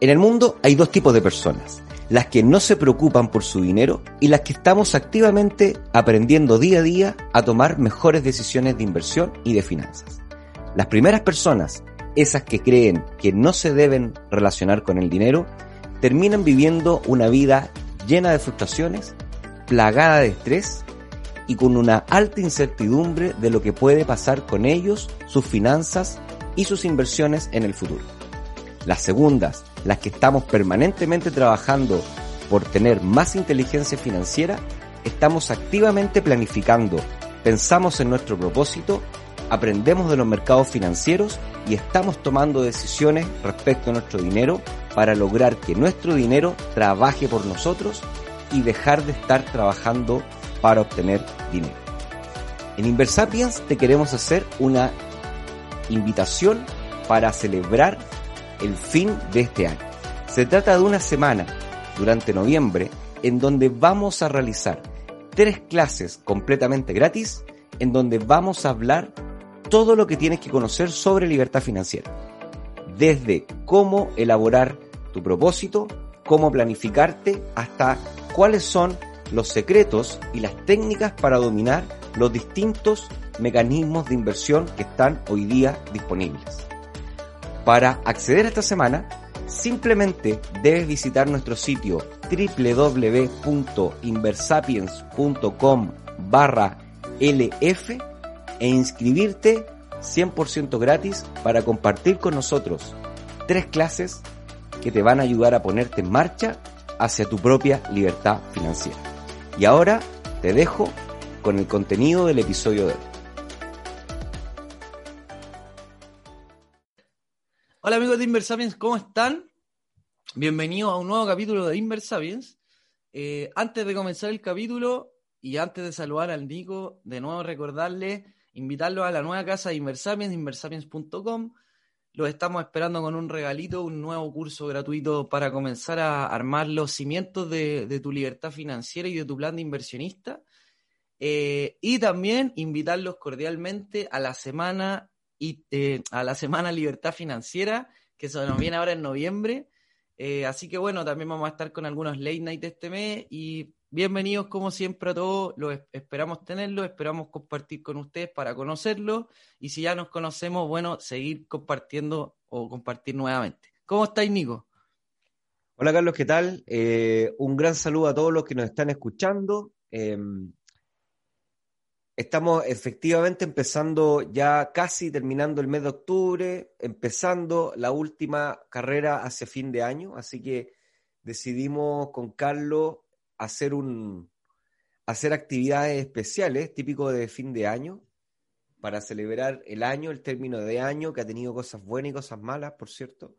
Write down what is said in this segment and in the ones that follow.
En el mundo hay dos tipos de personas, las que no se preocupan por su dinero y las que estamos activamente aprendiendo día a día a tomar mejores decisiones de inversión y de finanzas. Las primeras personas, esas que creen que no se deben relacionar con el dinero, terminan viviendo una vida llena de frustraciones, plagada de estrés y con una alta incertidumbre de lo que puede pasar con ellos, sus finanzas y sus inversiones en el futuro. Las segundas, las que estamos permanentemente trabajando por tener más inteligencia financiera, estamos activamente planificando, pensamos en nuestro propósito, aprendemos de los mercados financieros y estamos tomando decisiones respecto a nuestro dinero para lograr que nuestro dinero trabaje por nosotros y dejar de estar trabajando para obtener dinero. En Inversapiens te queremos hacer una invitación para celebrar el fin de este año. Se trata de una semana durante noviembre en donde vamos a realizar tres clases completamente gratis en donde vamos a hablar todo lo que tienes que conocer sobre libertad financiera. Desde cómo elaborar tu propósito, cómo planificarte, hasta cuáles son los secretos y las técnicas para dominar los distintos mecanismos de inversión que están hoy día disponibles. Para acceder a esta semana, simplemente debes visitar nuestro sitio www.inversapiens.com barra LF e inscribirte 100% gratis para compartir con nosotros tres clases que te van a ayudar a ponerte en marcha hacia tu propia libertad financiera. Y ahora te dejo con el contenido del episodio de hoy. Hola amigos de Inversapiens, ¿cómo están? Bienvenidos a un nuevo capítulo de Inversapiens. Eh, antes de comenzar el capítulo y antes de saludar al Nico, de nuevo recordarle, invitarlos a la nueva casa de Inversapiens, inversapiens.com. Los estamos esperando con un regalito, un nuevo curso gratuito para comenzar a armar los cimientos de, tu libertad financiera y de tu plan de inversionista. Eh, y también invitarlos cordialmente a la semana y eh, a la Semana Libertad Financiera, que se nos viene ahora en noviembre. Eh, así que bueno, también vamos a estar con algunos late night este mes y bienvenidos como siempre a todos, los esperamos tenerlos, esperamos compartir con ustedes para conocerlos y si ya nos conocemos, bueno, seguir compartiendo o compartir nuevamente. ¿Cómo estáis, Nico? Hola Carlos, ¿qué tal? Eh, un gran saludo a todos los que nos están escuchando. Em, Estamos efectivamente empezando ya casi terminando el mes de octubre, empezando la última carrera hacia fin de año, así que decidimos con Carlos hacer un hacer actividades especiales típicos de fin de año para celebrar el año, el término de año que ha tenido cosas buenas y cosas malas, por cierto.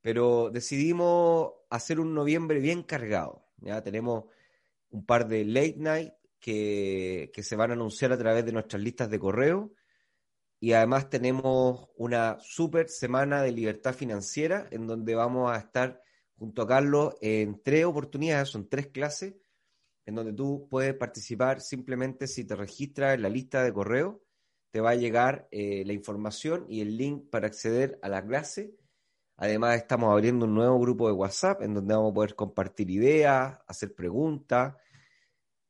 Pero decidimos hacer un noviembre bien cargado. Ya tenemos un par de late night que, se van a anunciar a través de nuestras listas de correo. Y además tenemos una super semana de libertad financiera en donde vamos a estar junto a Carlos en tres oportunidades, son tres clases, en donde tú puedes participar simplemente si te registras en la lista de correo, te va a llegar eh, la información y el link para acceder a la clase. Además estamos abriendo un nuevo grupo de WhatsApp en donde vamos a poder compartir ideas, hacer preguntas,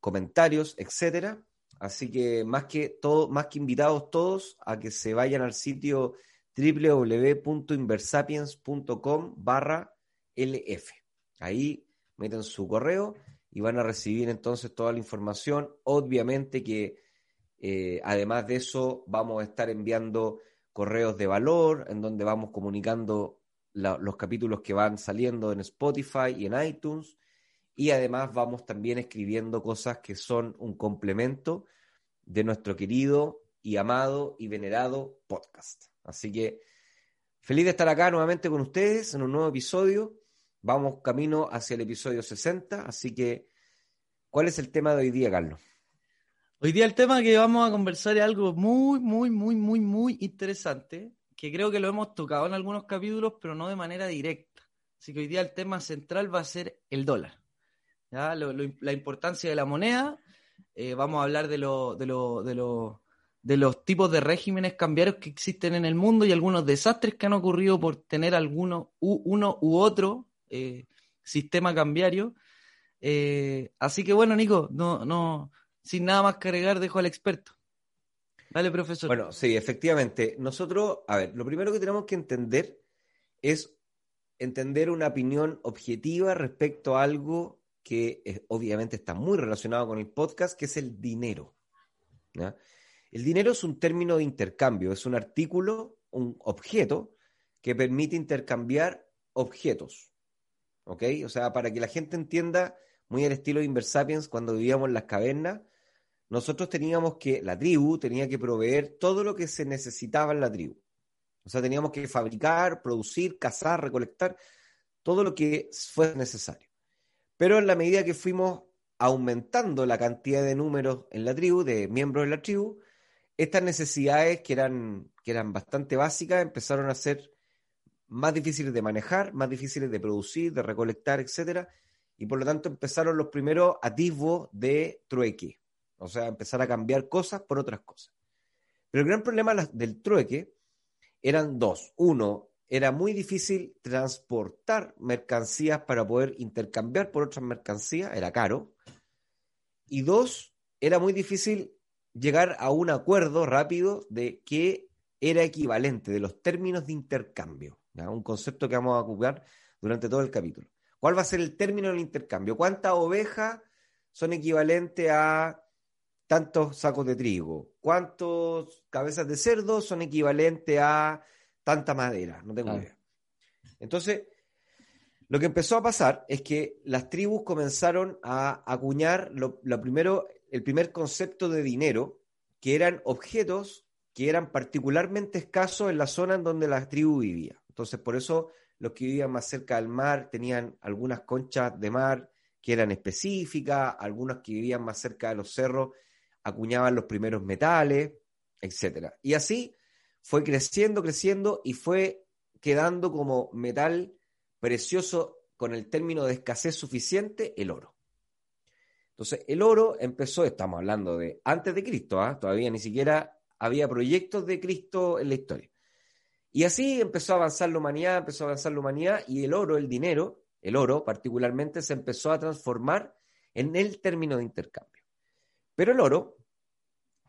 comentarios, etcétera. Así que más que todo, más que invitados todos a que se vayan al sitio www.inversapiens.com barra LF. Ahí meten su correo y van a recibir entonces toda la información. Obviamente que eh, además de eso vamos a estar enviando correos de valor en donde vamos comunicando los capítulos que van saliendo en Spotify y en iTunes y además vamos también escribiendo cosas que son un complemento de nuestro querido y amado y venerado podcast. Así que Feliz de estar acá nuevamente con ustedes en un nuevo episodio. Vamos camino hacia el episodio 60, así que, ¿cuál es el tema de hoy día, Carlos? Hoy día el tema que vamos a conversar es algo muy, muy, muy, muy, muy interesante, que creo que lo hemos tocado en algunos capítulos, pero no de manera directa. Así que hoy día el tema central va a ser el dólar. ¿Ya? la importancia de la moneda. Eh, vamos a hablar de, lo, de, lo, de, lo, de los tipos de regímenes cambiarios que existen en el mundo y algunos desastres que han ocurrido por tener alguno, uno u otro eh, sistema cambiario. Eh, así que bueno, Nico, no, no, sin nada más que agregar, dejo al experto. Dale, profesor. Bueno, sí, efectivamente. Nosotros, a ver, lo primero que tenemos que entender es entender una opinión objetiva respecto a algo que obviamente está muy relacionado con el podcast, que es el dinero. El dinero es un término de intercambio, es un artículo, un objeto que permite intercambiar objetos. ¿Ok? O sea, para que la gente entienda, muy al estilo de Inversapiens, cuando vivíamos en las cavernas, nosotros teníamos que, la tribu tenía que proveer todo lo que se necesitaba en la tribu. O sea, teníamos que fabricar, producir, cazar, recolectar, todo lo que fuese necesario. Pero en la medida que fuimos aumentando la cantidad de números en la tribu, de miembros de la tribu, estas necesidades que eran, que eran bastante básicas empezaron a ser más difíciles de manejar, más difíciles de producir, de recolectar, etc. Y por lo tanto empezaron los primeros atisbos de trueque. O sea, empezar a cambiar cosas por otras cosas. Pero el gran problema del trueque eran dos. Uno, era muy difícil transportar mercancías para poder intercambiar por otras mercancías, era caro. Y dos, era muy difícil llegar a un acuerdo rápido de qué era equivalente, de los términos de intercambio. Un concepto que vamos a ocupar durante todo el capítulo. ¿Cuál va a ser el término del intercambio? ¿Cuántas ovejas son equivalentes a tantos sacos de trigo? ¿Cuántas cabezas de cerdo son equivalentes a tanta madera? No tengo idea. Entonces, lo que empezó a pasar es que las tribus comenzaron a acuñar lo, primero, el primer concepto de dinero, que eran objetos que eran particularmente escasos en la zona en donde la tribu vivía. Entonces, por eso los que vivían más cerca del mar tenían algunas conchas de mar que eran específicas, algunos que vivían más cerca de los cerros acuñaban los primeros metales, etc. Y así fue creciendo, creciendo y fue quedando como metal precioso con el término de escasez suficiente, el oro. Entonces, el oro empezó, estamos hablando de antes de Cristo, ¿ah? todavía ni siquiera había proyectos de Cristo en la historia. Y así empezó a avanzar la humanidad, empezó a avanzar la humanidad y el oro, el dinero, el oro particularmente, se empezó a transformar en el término de intercambio. Pero el oro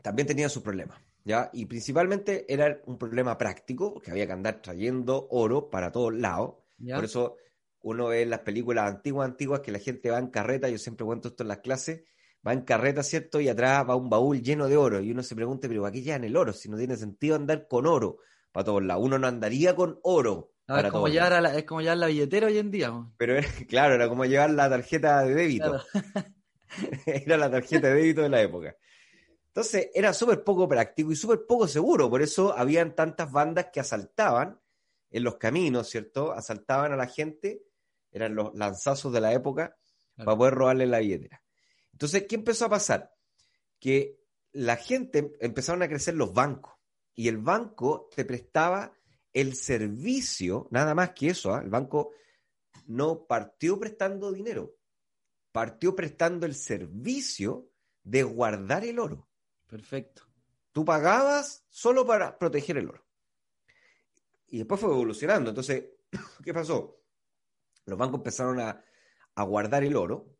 también tenía sus problemas, ¿ya? Y principalmente era un problema práctico, porque había que andar trayendo oro para todos lados, por eso uno ve en las películas antiguas, antiguas, que la gente va en carreta, yo siempre cuento esto en las clases, va en carreta, ¿cierto? Y atrás va un baúl lleno de oro. Y uno se pregunta, pero ¿para qué llevan el oro? Si no tiene sentido andar con oro para todos lados. Uno no andaría con oro. es, como llevar la, es como llevar la billetera hoy en día. Pero claro, era como llevar la tarjeta de débito. era la tarjeta de débito de la época. Entonces era súper poco práctico y súper poco seguro. Por eso habían tantas bandas que asaltaban en los caminos, ¿cierto? Asaltaban a la gente, eran los lanzazos de la época, para poder robarle la billetera. Entonces, ¿qué empezó a pasar? Que la gente empezaron a crecer los bancos y el banco te prestaba el servicio, nada más que eso, ¿ah? el banco no partió prestando dinero, partió prestando el servicio de guardar el oro. Perfecto. Tú pagabas solo para proteger el oro. Y después fue evolucionando. Entonces, ¿qué pasó? Los bancos empezaron a, guardar el oro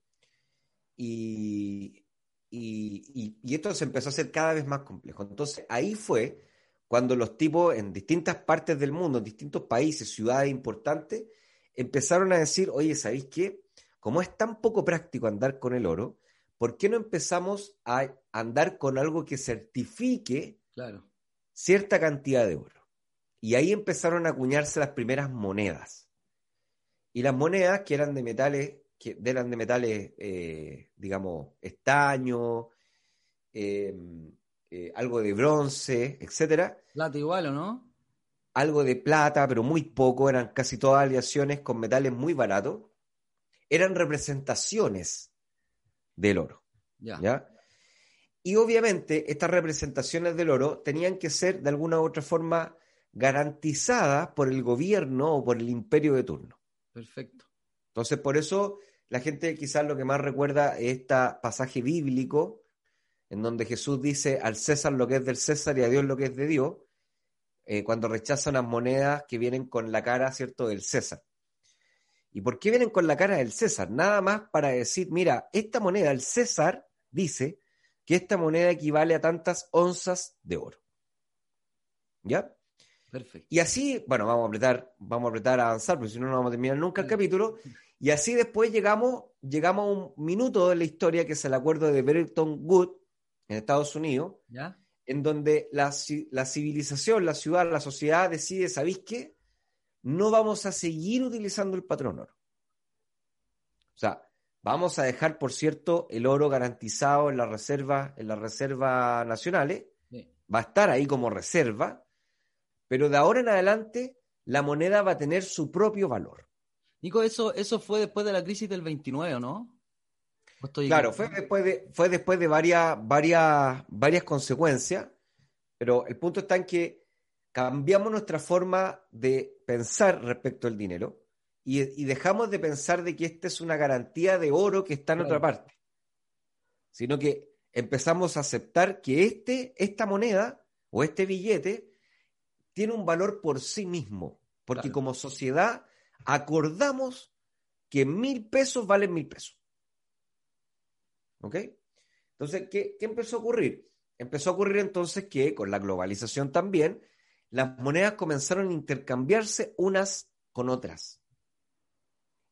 y, y, esto se empezó a hacer cada vez más complejo. Entonces, ahí fue cuando los tipos en distintas partes del mundo, en distintos países, ciudades importantes, empezaron a decir, oye, ¿sabéis qué? Como es tan poco práctico andar con el oro, ¿por qué no empezamos a andar con algo que certifique claro. cierta cantidad de oro? Y ahí empezaron a acuñarse las primeras monedas. Y las monedas que eran de metales, que eran de metales, eh, digamos, estaño, em, eh, algo de bronce, etcétera. Plata igual, ¿o no? algo de plata, pero muy poco, eran casi todas aleaciones con metales muy baratos, eran representaciones del oro. Ya. Y obviamente estas representaciones del oro tenían que ser de alguna u otra forma garantizadas por el gobierno o por el imperio de turno. Perfecto. Entonces, por eso la gente quizás lo que más recuerda es este pasaje bíblico en donde Jesús dice al César lo que es del César y a Dios lo que es de Dios, eh, cuando rechazan las monedas que vienen con la cara, ¿cierto?, del César. ¿Y por qué vienen con la cara del César? Nada más para decir, mira, esta moneda, el César dice que esta moneda equivale a tantas onzas de oro. ¿Ya? Perfecto. Y así, bueno, vamos a apretar, vamos a apretar a avanzar, porque si no, no vamos a terminar nunca el capítulo. Y así después llegamos, llegamos a un minuto de la historia que es el acuerdo de Bretton Woods en Estados Unidos, ¿Ya? en donde la, la civilización, la ciudad, la sociedad decide, ¿sabéis qué? No vamos a seguir utilizando el patrón oro. O sea, vamos a dejar, por cierto, el oro garantizado en las reservas, en las reservas nacionales. Va a estar ahí como reserva, pero de ahora en adelante la moneda va a tener su propio valor. Nico, eso, eso fue después de la crisis del 29, ¿no? Claro, fue después de, fue después de varias, varias, varias consecuencias, pero el punto está en que cambiamos nuestra forma de pensar respecto al dinero y, dejamos de pensar de que esta es una garantía de oro que está en otra parte, sino que empezamos a aceptar que este, esta moneda o este billete tiene un valor por sí mismo, porque como sociedad acordamos que mil pesos valen mil pesos. ¿Ok? Entonces, ¿qué, ¿qué empezó a ocurrir? Empezó a ocurrir entonces que con la globalización también las monedas comenzaron a intercambiarse unas con otras.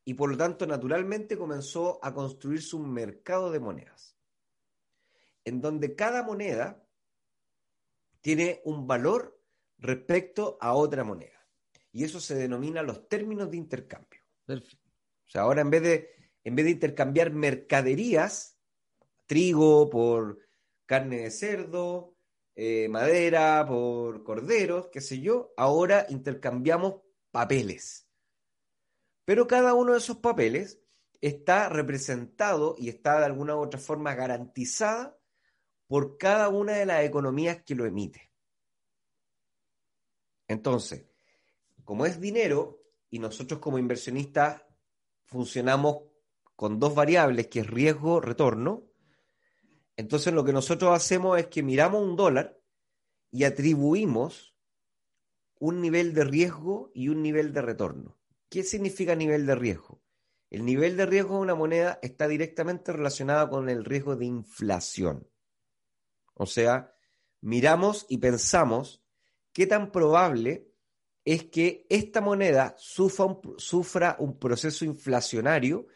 Y por lo tanto, naturalmente comenzó a construirse un mercado de monedas, en donde cada moneda tiene un valor respecto a otra moneda. Y eso se denomina los términos de intercambio. O sea, ahora en vez de, en vez de intercambiar mercaderías, trigo por carne de cerdo, eh, madera, por corderos, qué sé yo, ahora intercambiamos papeles. Pero cada uno de esos papeles está representado y está de alguna u otra forma garantizada por cada una de las economías que lo emite. Entonces, como es dinero y nosotros como inversionistas funcionamos con dos variables, que es riesgo, retorno, entonces lo que nosotros hacemos es que miramos un dólar y atribuimos un nivel de riesgo y un nivel de retorno. ¿Qué significa nivel de riesgo? El nivel de riesgo de una moneda está directamente relacionado con el riesgo de inflación. O sea, miramos y pensamos qué tan probable es que esta moneda sufra un, sufra un proceso inflacionario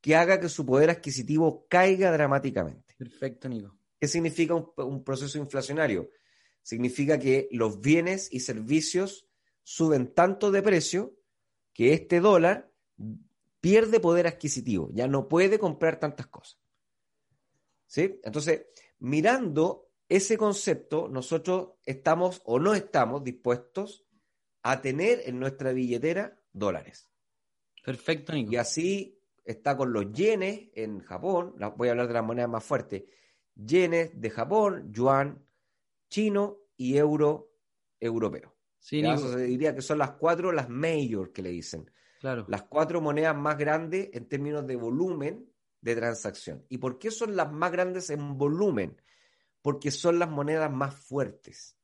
que haga que su poder adquisitivo caiga dramáticamente. Perfecto, Nico. ¿Qué significa un, proceso inflacionario? Significa que los bienes y servicios suben tanto de precio que este dólar pierde poder adquisitivo, ya no puede comprar tantas cosas. ¿Sí? Entonces, mirando ese concepto, nosotros estamos o no estamos dispuestos a tener en nuestra billetera dólares. Perfecto, Nico. Y así está con los yenes en Japón, voy a hablar de las monedas más fuertes, yenes de Japón, yuan chino y euro europeo. Sí, Eso se diría que son las cuatro, las major que le dicen. Claro. Las cuatro monedas más grandes en términos de volumen de transacción. ¿Y por qué son las más grandes en volumen? Porque son las monedas más fuertes.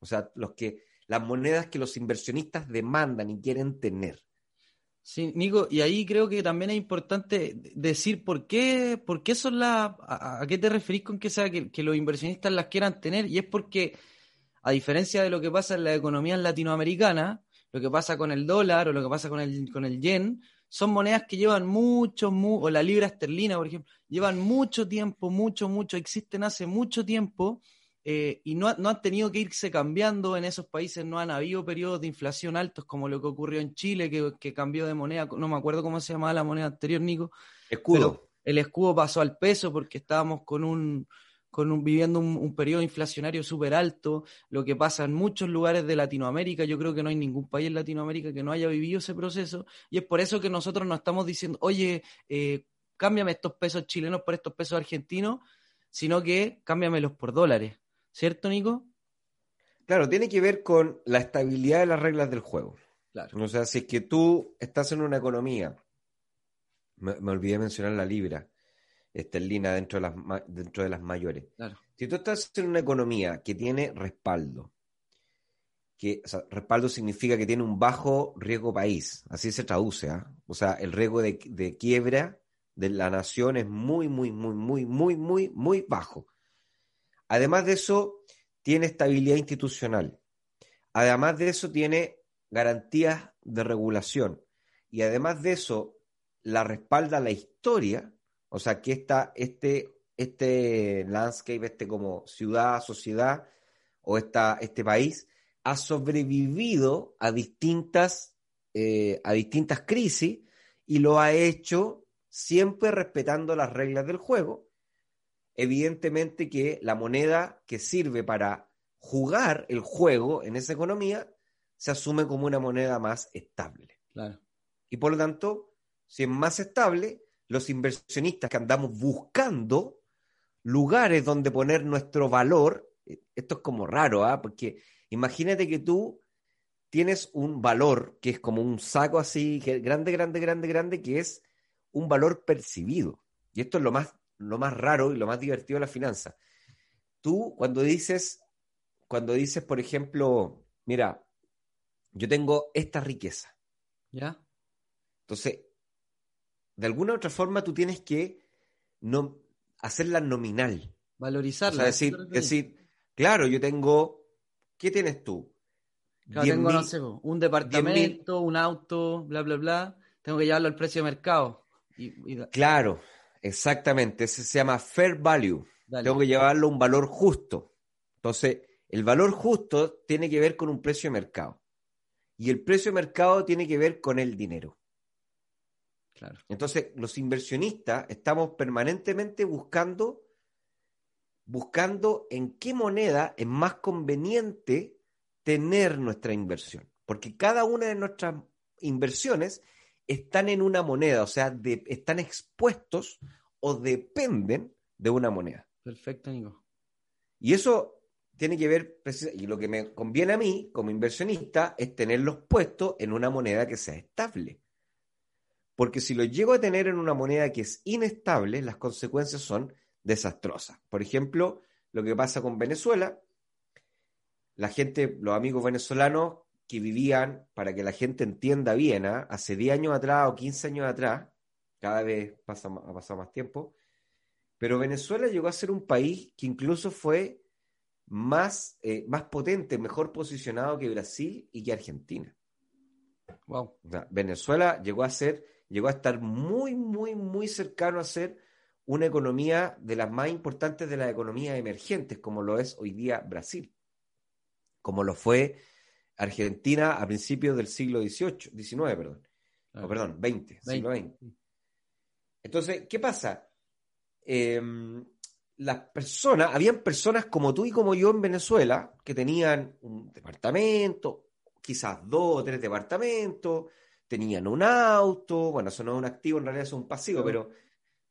O sea, los que, las monedas que los inversionistas demandan y quieren tener. Sí, Nico, y ahí creo que también es importante decir por qué, por qué son las, a, qué te referís con que sea que, los inversionistas las quieran tener, y es porque, a diferencia de lo que pasa en la economía latinoamericana, lo que pasa con el dólar o lo que pasa con el, con el yen, son monedas que llevan mucho, o la libra esterlina, por ejemplo, llevan mucho tiempo, mucho, mucho, existen hace mucho tiempo, eh, y no, no, han tenido que irse cambiando en esos países, no han habido periodos de inflación altos como lo que ocurrió en Chile, que, cambió de moneda, no me acuerdo cómo se llamaba la moneda anterior, Nico. Escudo. el escudo pasó al peso porque estábamos con un, con viviendo un, periodo inflacionario súper alto, lo que pasa en muchos lugares de Latinoamérica. Yo creo que no hay ningún país en Latinoamérica que no haya vivido ese proceso y es por eso que nosotros nos estamos diciendo, oye, eh, cámbiame estos pesos chilenos por estos pesos argentinos, sino que cámbiamelos por dólares. ¿Cierto, Nico? Claro, tiene que ver con la estabilidad de las reglas del juego. Claro. O sea, si es que tú estás en una economía, me, me olvidé mencionar la libra, esterlina dentro de las, dentro de las mayores. Si tú estás en una economía que tiene respaldo, que respaldo significa que tiene un bajo riesgo país, así se traduce, ¿ah? o sea, el riesgo de, de, quiebra de la nación es muy, muy, muy, muy, muy, muy, muy bajo. Además de eso, tiene estabilidad institucional. Además de eso, tiene garantías de regulación. Y además de eso, la respalda la historia o sea, que esta, este, este landscape, este como ciudad, sociedad o esta, este país ha sobrevivido a distintas, eh, a distintas crisis y lo ha hecho siempre respetando las reglas del juego. Evidentemente que la moneda que sirve para jugar el juego en esa economía se asume como una moneda más estable. Y por lo tanto, si es más estable, los inversionistas que andamos buscando lugares donde poner nuestro valor, eh, esto es como raro, ¿ah? porque imagínate que tú tienes un valor que es como un saco así, grande, grande, grande, grande, que es un valor percibido. Y esto es lo más, lo más raro y lo más divertido de la finanza. Tú cuando dices, cuando dices, por ejemplo, mira, yo tengo esta riqueza. ¿Ya? Entonces, de alguna u otra forma tú tienes que no, hacerla nominal. Valorizarla. O sea, decir, decir, claro, yo tengo, ¿qué tienes tú? tengo, no sé, un departamento, un auto, bla, bla, bla. Tengo que llevarlo al precio de mercado. Claro, exactamente. Ese se llama fair value. Tengo que llevarlo a un valor justo. Entonces, el valor justo tiene que ver con un precio de mercado. Y el precio de mercado tiene que ver con el dinero. Entonces, los inversionistas estamos permanentemente buscando, buscando en qué moneda es más conveniente tener nuestra inversión. Porque cada una de nuestras inversiones están en una moneda, o sea, están expuestos o dependen de una moneda. Perfecto, Nico. Y eso tiene que ver, y lo que me conviene a mí como inversionista es tenerlos puestos en una moneda que sea estable. Porque si lo llego a tener en una moneda que es inestable, las consecuencias son desastrosas. Por ejemplo, lo que pasa con Venezuela, la gente, los amigos venezolanos que vivían, para que la gente entienda bien, ¿ah? hace 10 años atrás o 15 años atrás, cada vez pasa, ha pasado más tiempo, pero Venezuela llegó a ser un país que incluso fue más, eh, más potente, mejor posicionado que Brasil y que Argentina. Wow. Venezuela llegó a ser llegó a estar muy, muy, muy cercano a ser una economía de las más importantes de las economías emergentes, como lo es hoy día Brasil, como lo fue Argentina a principios del siglo XVIII, XIX, perdón, perdón, XX, siglo XX. Entonces, ¿qué pasa? Em, las personas, habían personas como tú y como yo en Venezuela que tenían un departamento, quizás dos o tres departamentos, tenían un auto, bueno, eso no es un activo, en realidad es un pasivo, pero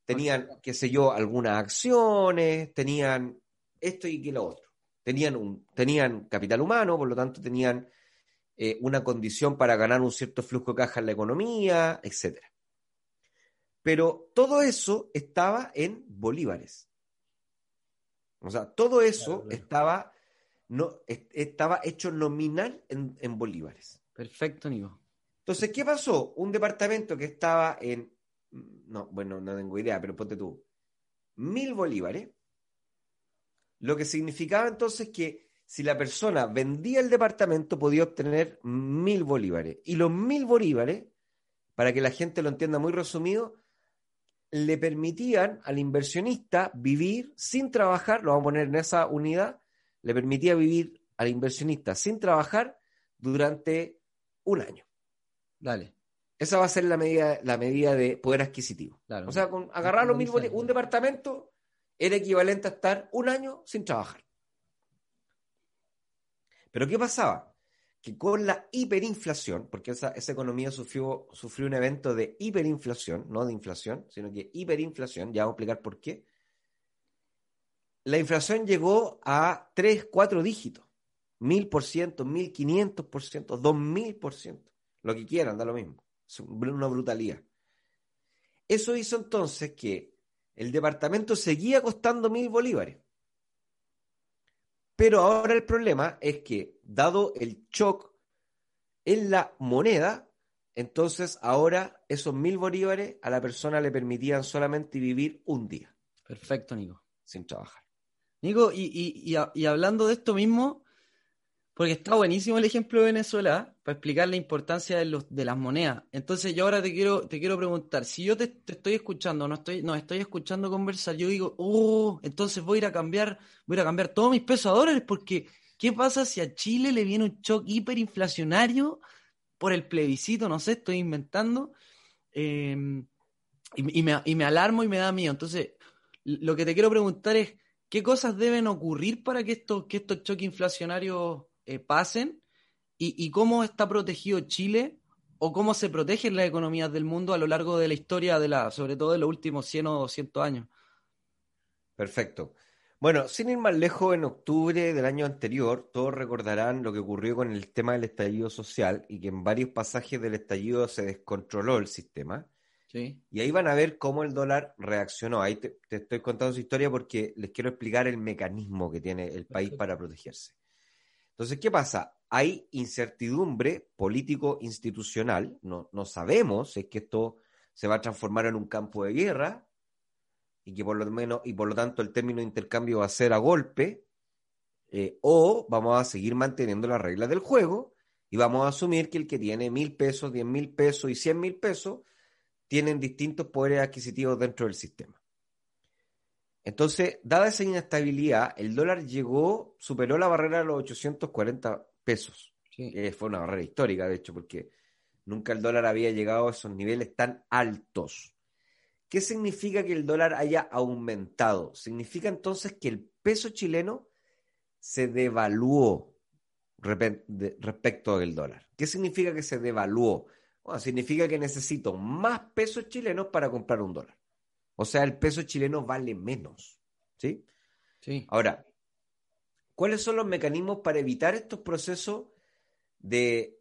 tenían, qué sé yo, algunas acciones, tenían esto y que lo otro. Tenían, un, tenían capital humano, por lo tanto tenían eh, una condición para ganar un cierto flujo de caja en la economía, etc. Pero todo eso estaba en bolívares. O sea, todo eso Estaba, no, estaba hecho nominal en, en bolívares. Perfecto, Nico. Entonces, ¿qué pasó? Un departamento que estaba en, no, bueno, no tengo idea, pero ponte tú, mil bolívares, lo que significaba entonces que si la persona vendía el departamento podía obtener mil bolívares. Y los mil bolívares, para que la gente lo entienda muy resumido, le permitían al inversionista vivir sin trabajar, lo vamos a poner en esa unidad, le permitía vivir al inversionista sin trabajar durante un año. Dale. Esa va a ser la medida, la medida de poder adquisitivo. O sea, con agarrar los mil un departamento era equivalente a estar un año sin trabajar. Pero ¿qué pasaba? Que con la hiperinflación, porque esa, economía sufrió, sufrió un evento de hiperinflación, no de inflación, sino que hiperinflación, ya vamos a explicar por qué, la inflación llegó a 3, 4 dígitos. 1000%, 1500%, 2000%, lo que quieran, da lo mismo. Es una brutalidad. Eso hizo entonces que el departamento seguía costando mil bolívares. Pero ahora el problema es que, dado el shock en la moneda, entonces ahora esos mil bolívares a la persona le permitían solamente vivir un día. Perfecto, Nico. Sin trabajar. Nico, y, y hablando de esto mismo, porque está buenísimo el ejemplo de Venezuela para explicar la importancia de, los, de las monedas. Entonces yo ahora te quiero, te quiero preguntar, si yo te, estoy escuchando, no estoy, no estoy escuchando conversar, yo digo, oh, entonces voy a ir a cambiar, voy a, ir a cambiar todos mis pesos a dólares, porque ¿qué pasa si a Chile le viene un shock hiperinflacionario por el plebiscito? No sé, estoy inventando. Em, y, me, y me alarmo y me da miedo. Entonces, lo que te quiero preguntar es, ¿qué cosas deben ocurrir para que, esto, que estos choques inflacionarios eh, pasen y, cómo está protegido Chile o cómo se protegen las economías del mundo a lo largo de la historia, de la, sobre todo de los últimos 100 o 200 años. Perfecto. Bueno, sin ir más lejos, en octubre del año anterior, todos recordarán lo que ocurrió con el tema del estallido social y que en varios pasajes del estallido se descontroló el sistema. Sí. Y ahí van a ver cómo el dólar reaccionó. Ahí te, estoy contando su historia porque les quiero explicar el mecanismo que tiene el país para protegerse. Entonces, ¿qué pasa? Hay incertidumbre político-institucional, no, no sabemos si es que esto se va a transformar en un campo de guerra y que por lo menos y por lo tanto el término de intercambio va a ser a golpe eh, o vamos a seguir manteniendo las reglas del juego y vamos a asumir que el que tiene mil pesos, diez mil pesos y cien mil pesos tienen distintos poderes adquisitivos dentro del sistema. Entonces, dada esa inestabilidad, el dólar llegó, superó la barrera de los 840 pesos. Fue una barrera histórica, de hecho, porque nunca el dólar había llegado a esos niveles tan altos. ¿Qué significa que el dólar haya aumentado? Significa entonces que el peso chileno se devaluó respecto del dólar. ¿Qué significa que se devaluó? Bueno, significa que necesito más pesos chilenos para comprar un dólar. O sea, el peso chileno vale menos. ¿Sí? Sí. Ahora, ¿cuáles son los mecanismos para evitar estos procesos de,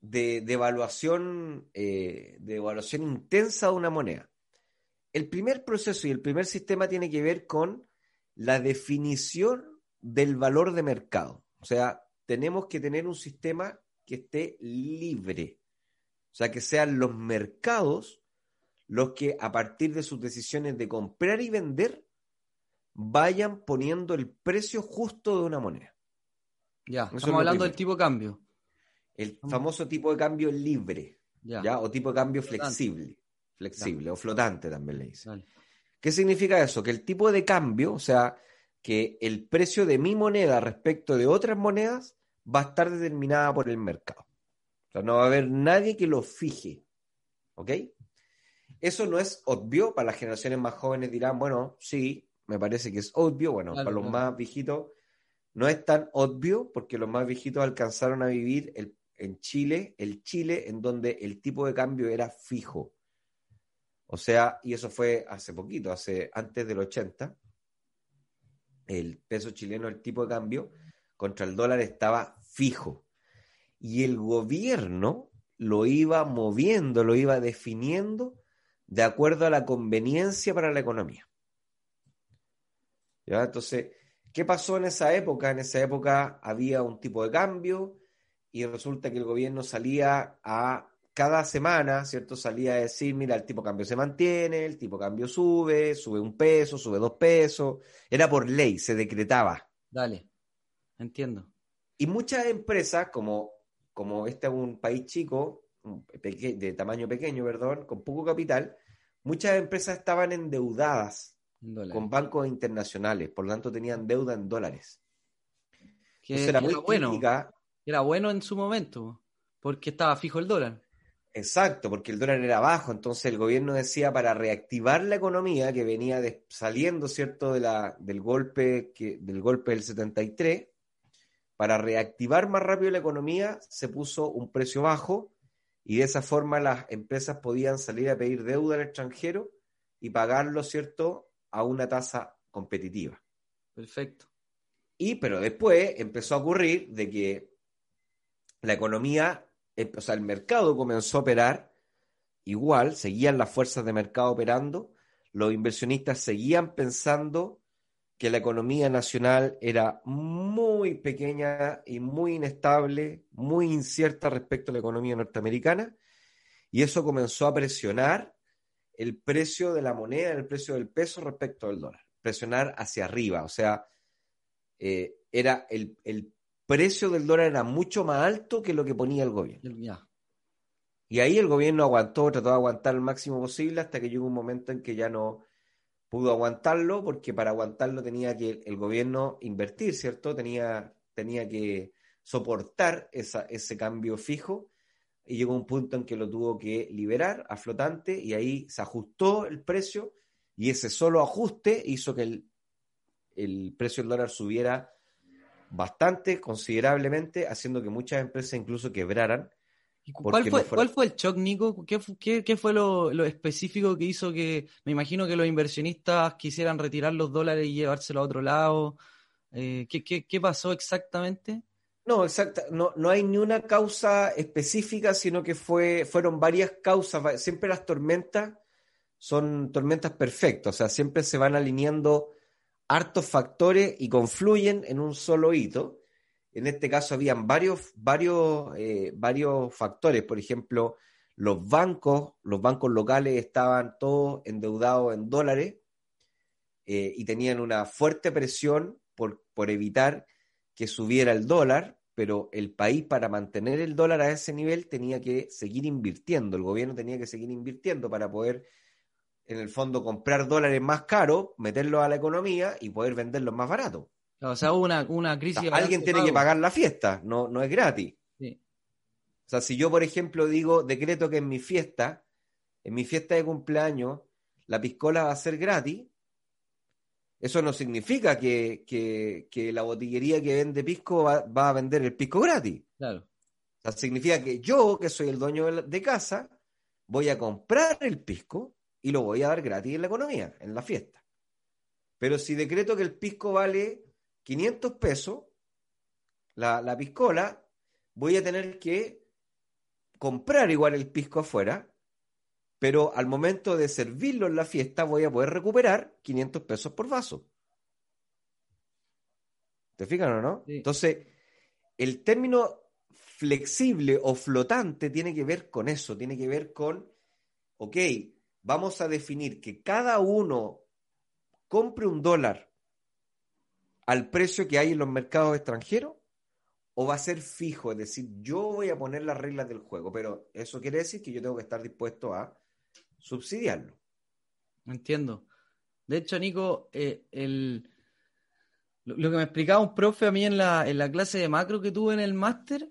de, evaluación, eh, de evaluación intensa de una moneda? El primer proceso y el primer sistema tiene que ver con la definición del valor de mercado. O sea, tenemos que tener un sistema que esté libre. O sea, que sean los mercados los que a partir de sus decisiones de comprar y vender vayan poniendo el precio justo de una moneda. Ya, estamos hablando del tipo de cambio. El famoso tipo de cambio libre, ya. O tipo de cambio flexible, flexible o flotante también le dice. ¿Qué significa eso? Que el tipo de cambio, o sea, que el precio de mi moneda respecto de otras monedas va a estar determinada por el mercado. O sea, no va a haber nadie que lo fije. ¿Ok? Eso no es obvio, para las generaciones más jóvenes dirán, bueno, sí, me parece que es obvio, bueno, para los más viejitos no es tan obvio porque los más viejitos alcanzaron a vivir en Chile, el Chile en donde el tipo de cambio era fijo. O sea, y eso fue hace poquito, hace antes del 80, el peso chileno, el tipo de cambio contra el dólar estaba fijo. Y el gobierno lo iba moviendo, lo iba definiendo de acuerdo a la conveniencia para la economía. ¿Ya? Entonces, ¿qué pasó en esa época? En esa época había un tipo de cambio y resulta que el gobierno salía a cada semana, ¿cierto? Salía a decir, mira, el tipo de cambio se mantiene, el tipo de cambio sube, sube un peso, sube dos pesos. Era por ley, se decretaba. Dale, entiendo. Y muchas empresas, como, como este es un país chico, de tamaño pequeño, perdón, con poco capital, muchas empresas estaban endeudadas con bancos internacionales, por lo tanto tenían deuda en dólares. Que era, muy bueno. Era bueno en su momento, porque estaba fijo el dólar. Exacto, porque el dólar era bajo, entonces el gobierno decía para reactivar la economía que venía saliendo, ¿cierto?, de la, del, golpe que, del golpe del 73, para reactivar más rápido la economía se puso un precio bajo y de esa forma las empresas podían salir a pedir deuda al extranjero y pagarlo, ¿cierto?, a una tasa competitiva. Perfecto. Y pero después empezó a ocurrir de que la economía o sea, el mercado comenzó a operar igual, seguían las fuerzas de mercado operando, los inversionistas seguían pensando que la economía nacional era muy pequeña y muy inestable, muy incierta respecto a la economía norteamericana, y eso comenzó a presionar el precio de la moneda, el precio del peso respecto al dólar, presionar hacia arriba, o sea, eh, era el, el, precio del dólar era mucho más alto que lo que ponía el gobierno. Y ahí el gobierno aguantó, trató de aguantar el máximo posible hasta que llegó un momento en que ya no pudo aguantarlo, porque para aguantarlo tenía que el gobierno invertir, ¿cierto? Tenía, tenía que soportar esa, ese cambio fijo y llegó un punto en que lo tuvo que liberar a flotante y ahí se ajustó el precio y ese solo ajuste hizo que el, el precio del dólar subiera bastante, considerablemente, haciendo que muchas empresas incluso quebraran. ¿Cuál fue, ¿Cuál fue, el shock, Nico? ¿Qué, qué, fue lo, lo, específico que hizo que, me imagino que los inversionistas quisieran retirar los dólares y llevárselo a otro lado? Eh, ¿qué, qué, pasó exactamente? No, exacta, no, no hay ni una causa específica, sino que fue, fueron varias causas. Siempre las tormentas son tormentas perfectas, o sea, siempre se van alineando hartos factores y confluyen en un solo hito. En este caso habían varios, varios, eh, varios factores. Por ejemplo, los bancos, los bancos locales estaban todos endeudados en dólares eh, y tenían una fuerte presión por, por evitar que subiera el dólar, pero el país para mantener el dólar a ese nivel tenía que seguir invirtiendo, el gobierno tenía que seguir invirtiendo para poder en el fondo comprar dólares más caros, meterlos a la economía y poder venderlos más baratos. O sea, hubo una, una crisis. alguien tiene que pagar la fiesta, no, no es gratis. O sea, si yo, por ejemplo, digo, decreto que en mi fiesta, en mi fiesta de cumpleaños, la piscola va a ser gratis, eso no significa que, que, la botillería que vende pisco va, va, a vender el pisco gratis. Claro. O sea, significa que yo, que soy el dueño de casa, voy a comprar el pisco y lo voy a dar gratis en la economía, en la fiesta. Pero si decreto que el pisco vale 500 pesos, la, piscola, voy a tener que comprar igual el pisco afuera, pero al momento de servirlo en la fiesta voy a poder recuperar 500 pesos por vaso. ¿Te fijan o no? Entonces, el término flexible o flotante tiene que ver con eso, tiene que ver con, ok, vamos a definir que cada uno compre un dólar al precio que hay en los mercados extranjeros o va a ser fijo, es decir, yo voy a poner las reglas del juego, pero eso quiere decir que yo tengo que estar dispuesto a subsidiarlo. Entiendo. De hecho, Nico, eh, el, lo, que me explicaba un profe a mí en la, en la clase de macro que tuve en el máster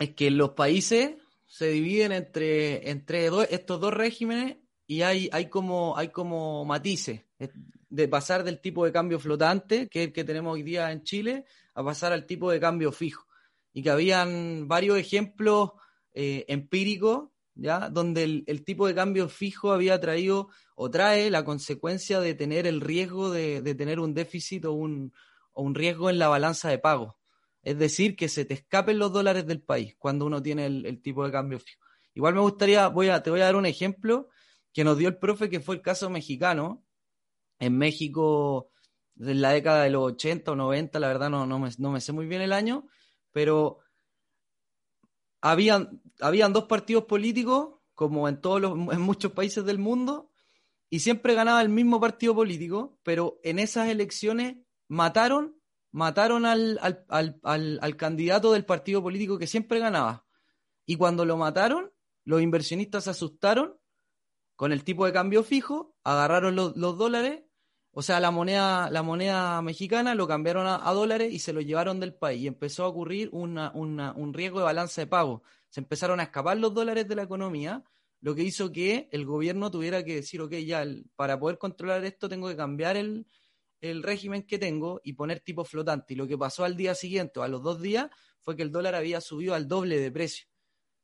es que los países se dividen entre, entre estos dos regímenes y hay, hay, como, hay como matices de pasar del tipo de cambio flotante, que es el que tenemos hoy día en Chile, a pasar al tipo de cambio fijo. Y que habían varios ejemplos eh, empíricos, ¿ya? donde el, tipo de cambio fijo había traído o trae la consecuencia de tener el riesgo de, tener un déficit o un, o un riesgo en la balanza de pago. Es decir, que se te escapen los dólares del país cuando uno tiene el, el tipo de cambio fijo. Igual me gustaría, voy a, te voy a dar un ejemplo que nos dio el profe, que fue el caso mexicano. En México, en la década de los 80 o 90, la verdad no, no, me, sé muy bien el año, pero habían, habían dos partidos políticos, como en, todos los, en muchos países del mundo, y siempre ganaba el mismo partido político, pero en esas elecciones mataron, mataron al, al, al candidato del partido político que siempre ganaba. Y cuando lo mataron, los inversionistas se asustaron con el tipo de cambio fijo, agarraron los, dólares, o sea, la moneda, la moneda mexicana lo cambiaron a, dólares y se lo llevaron del país. Y empezó a ocurrir un riesgo de balanza de pago. Se empezaron a escapar los dólares de la economía, lo que hizo que el gobierno tuviera que decir, ok, ya, para poder controlar esto tengo que cambiar el, el régimen que tengo y poner tipo flotante. Y lo que pasó al día siguiente, a los dos días, fue que el dólar había subido al doble de precio.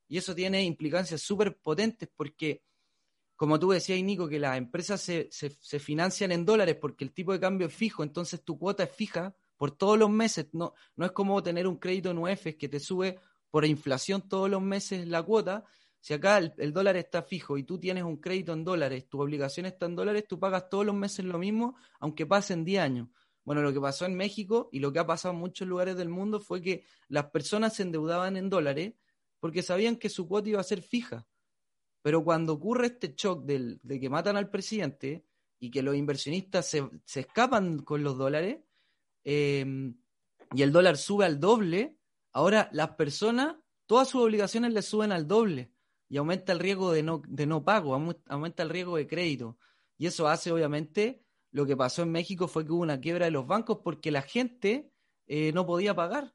Y eso tiene implicancias súper potentes porque, como tú decías, Nico, que las empresas se, financian en dólares porque el tipo de cambio es fijo, entonces tu cuota es fija por todos los meses. No, no es como tener un crédito en UEF que te sube por inflación todos los meses la cuota. Si acá el, dólar está fijo y tú tienes un crédito en dólares, tu obligación está en dólares, tú pagas todos los meses lo mismo, aunque pasen 10 años. Bueno, lo que pasó en México y lo que ha pasado en muchos lugares del mundo fue que las personas se endeudaban en dólares porque sabían que su cuota iba a ser fija. Pero cuando ocurre este shock de que matan al presidente y que los inversionistas se, escapan con los dólares em, y el dólar sube al doble, ahora las personas, todas sus obligaciones le suben al doble y aumenta el riesgo de no, de no pago, aumenta el riesgo de crédito. Y eso hace, obviamente, lo que pasó en México fue que hubo una quiebra de los bancos porque la gente eh, no podía pagar.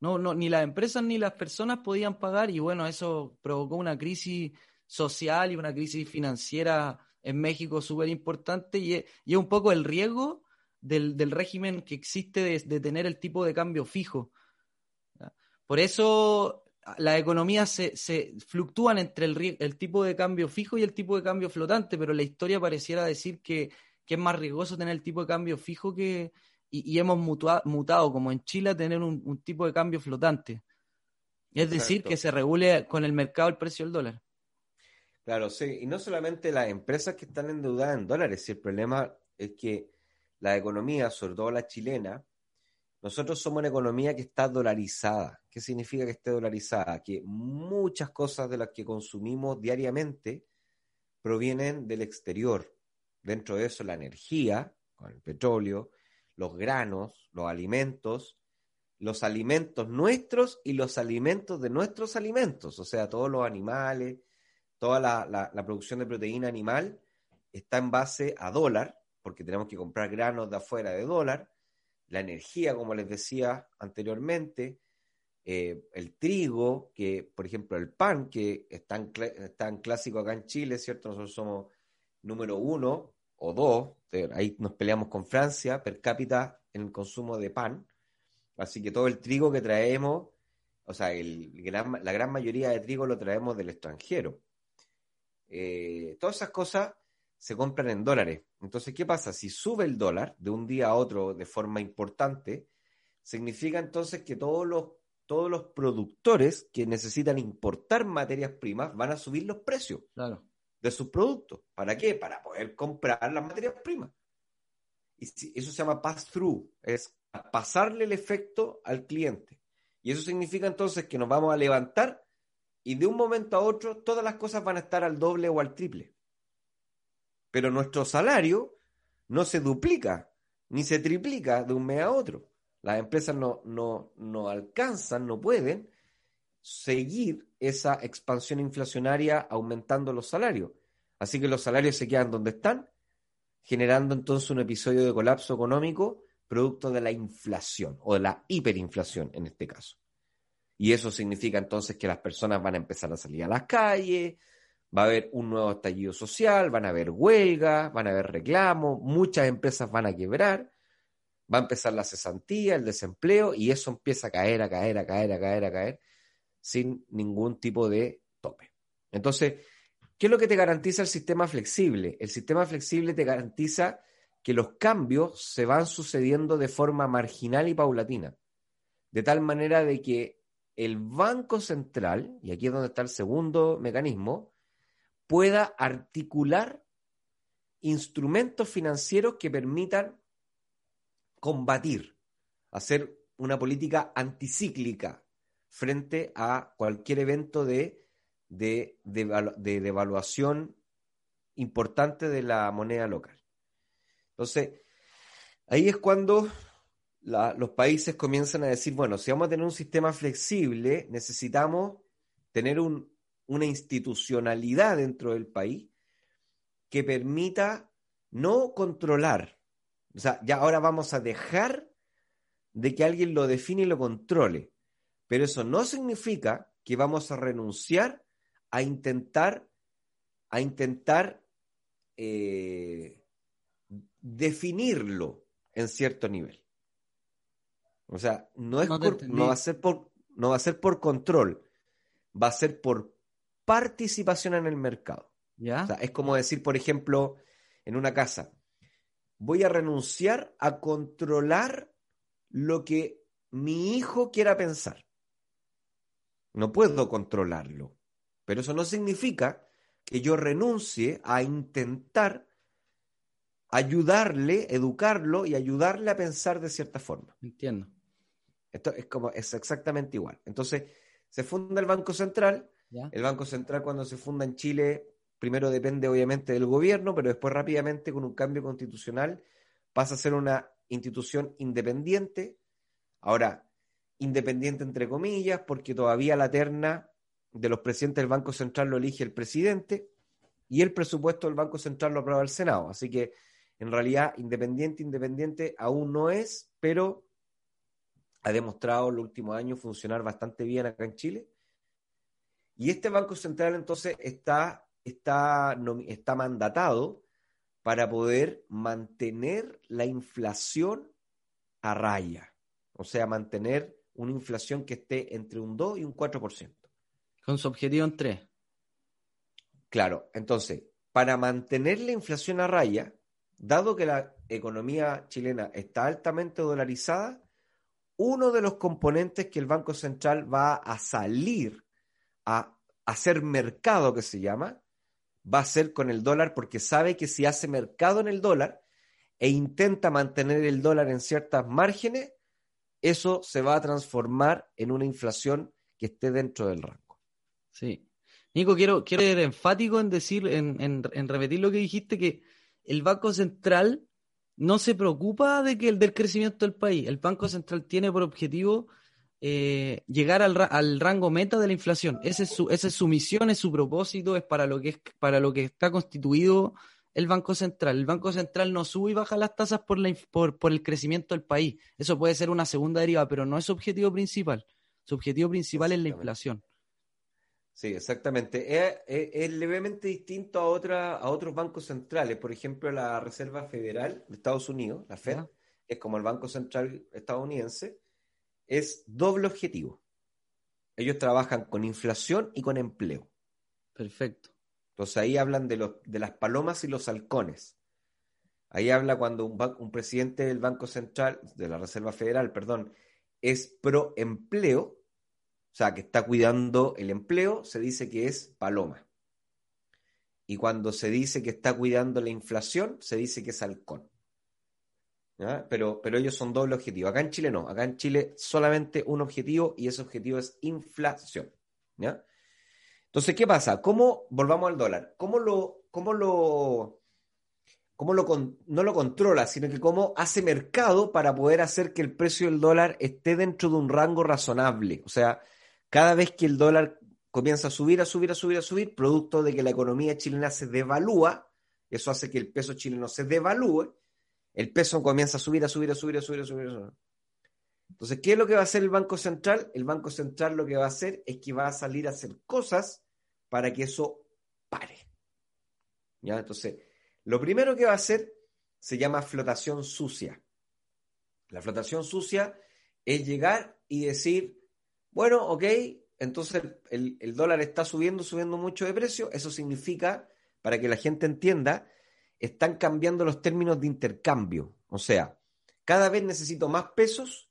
No, no, ni las empresas ni las personas podían pagar y bueno, eso provocó una crisis social y una crisis financiera en México súper importante y, es un poco el riesgo del, régimen que existe de, tener el tipo de cambio fijo. Por eso las economías se, se fluctúan entre el, el, tipo de cambio fijo y el tipo de cambio flotante, pero la historia pareciera decir que, que es más riesgoso tener el tipo de cambio fijo que, y, hemos mutado, como en Chile, a tener un, tipo de cambio flotante. Es decir, que se regule con el mercado el precio del dólar. Claro, sí, y no solamente las empresas que están endeudadas en dólares, si el problema es que la economía, sobre todo la chilena, nosotros somos una economía que está dolarizada. ¿Qué significa que esté dolarizada? Que muchas cosas de las que consumimos diariamente provienen del exterior. Dentro de eso, la energía, con el petróleo, los granos, los alimentos, los alimentos nuestros y los alimentos de nuestros alimentos, o sea, todos los animales, toda la, producción de proteína animal está en base a dólar, porque tenemos que comprar granos de afuera de dólar, la energía, como les decía anteriormente, eh, el trigo, que por ejemplo el pan, que es tan, clásico acá en Chile, ¿cierto? Nosotros somos número uno o dos, ahí nos peleamos con Francia per cápita en el consumo de pan, así que todo el trigo que traemos, o sea, la gran mayoría de trigo lo traemos del extranjero. Eh, todas esas cosas se compran en dólares. Entonces, ¿qué pasa? Si sube el dólar de un día a otro de forma importante, significa entonces que todos los, todos los productores que necesitan importar materias primas van a subir los precios. Claro de sus productos. ¿Para qué? Para poder comprar las materias primas. Y eso se llama pass-through, es pasarle el efecto al cliente. Y eso significa entonces que nos vamos a levantar y de un momento a otro todas las cosas van a estar al doble o al triple. Pero nuestro salario no se duplica ni se triplica de un mes a otro. Las empresas no, no, no alcanzan, no pueden seguir esa expansión inflacionaria aumentando los salarios. Así que los salarios se quedan donde están, generando entonces un episodio de colapso económico producto de la inflación o de la hiperinflación en este caso. Y eso significa entonces que las personas van a empezar a salir a las calles, va a haber un nuevo estallido social, van a haber huelgas, van a haber reclamos, muchas empresas van a quebrar, va a empezar la cesantía, el desempleo, y eso empieza a caer, a caer, a caer, a caer, a caer sin ningún tipo de tope. Entonces, ¿qué es lo que te garantiza el sistema flexible? El sistema flexible te garantiza que los cambios se van sucediendo de forma marginal y paulatina, de tal manera de que el Banco Central, y aquí es donde está el segundo mecanismo, pueda articular instrumentos financieros que permitan combatir, hacer una política anticíclica frente a cualquier evento de, de, devaluación importante de la moneda local. Entonces, ahí es cuando los países comienzan a decir, bueno, si vamos a tener un sistema flexible, necesitamos tener una institucionalidad dentro del país que permita no controlar O sea, ya ahora vamos a dejar de que alguien lo define y lo controle. Pero eso no significa que vamos a renunciar a intentar, a intentar eh, definirlo en cierto nivel. O sea, no, es no, va a ser por, no va a ser por control, va a ser por participación en el mercado. ¿Ya? O sea, es como decir, por ejemplo, en una casa, voy a renunciar a controlar lo que mi hijo quiera pensar. No puedo controlarlo, pero eso no significa que yo renuncie a intentar ayudarle, educarlo y ayudarle a pensar de cierta forma. Entiendo. Esto es como es exactamente igual. Entonces, se funda el Banco Central. ¿Ya? El Banco Central cuando se funda en Chile, primero depende obviamente del gobierno, pero después rápidamente con un cambio constitucional pasa a ser una institución independiente. Ahora, independiente entre comillas, porque todavía la terna de los presidentes del Banco Central lo elige el presidente y el presupuesto del Banco Central lo aprueba el Senado. Así que en realidad independiente, independiente aún no es, pero ha demostrado en los últimos años funcionar bastante bien acá en Chile. Y este Banco Central entonces está, está, está mandatado para poder mantener la inflación a raya, o sea, mantener una inflación que esté entre un 2 y un 4%. Con su objetivo en 3. Claro, entonces, para mantener la inflación a raya, dado que la economía chilena está altamente dolarizada, uno de los componentes que el Banco Central va a salir a hacer mercado, que se llama, va a ser con el dólar, porque sabe que si hace mercado en el dólar e intenta mantener el dólar en ciertas márgenes, eso se va a transformar en una inflación que esté dentro del rango. Sí. Nico, quiero, quiero ser enfático en decir, en, en, en, repetir lo que dijiste, que el Banco Central no se preocupa de que el del crecimiento del país. El Banco Central tiene por objetivo eh, llegar al, al, rango meta de la inflación. Esa es, su, esa es su misión, es su propósito, es para lo que es para lo que está constituido el Banco Central. El Banco Central no sube y baja las tasas por, la, por, por el crecimiento del país. Eso puede ser una segunda deriva, pero no es su objetivo principal. Su objetivo principal es la inflación. Sí, exactamente. Es, es, es, levemente distinto a, otra, a otros bancos centrales. Por ejemplo, la Reserva Federal de Estados Unidos, la Fed, es como el Banco Central estadounidense, es doble objetivo. Ellos trabajan con inflación y con empleo. Perfecto. Entonces ahí hablan de, los, de las palomas y los halcones. Ahí habla cuando un, un presidente del Banco Central, de la Reserva Federal, perdón, es pro empleo, o sea, que está cuidando el empleo, se dice que es paloma. Y cuando se dice que está cuidando la inflación, se dice que es halcón. Pero, pero ellos son doble objetivo. Acá en Chile no. Acá en Chile solamente un objetivo y ese objetivo es inflación. Entonces, ¿qué pasa? ¿Cómo, volvamos al dólar, cómo lo, cómo lo, cómo lo no lo controla, sino que cómo hace mercado para poder hacer que el precio del dólar esté dentro de un rango razonable? O sea, cada vez que el dólar comienza a subir, a subir, a subir, a subir, producto de que la economía chilena se devalúa, eso hace que el peso chileno se devalúe, el peso comienza a subir, a subir, a subir, a subir, a subir. A subir. Entonces, ¿qué es lo que va a hacer el Banco Central? El Banco Central lo que va a hacer es que va a salir a hacer cosas para que eso pare. Entonces, lo primero que va a hacer se llama flotación sucia. La flotación sucia es llegar y decir, bueno, ok, entonces el, el, dólar está subiendo, subiendo mucho de precio, eso significa, para que la gente entienda, están cambiando los términos de intercambio. O sea, cada vez necesito más pesos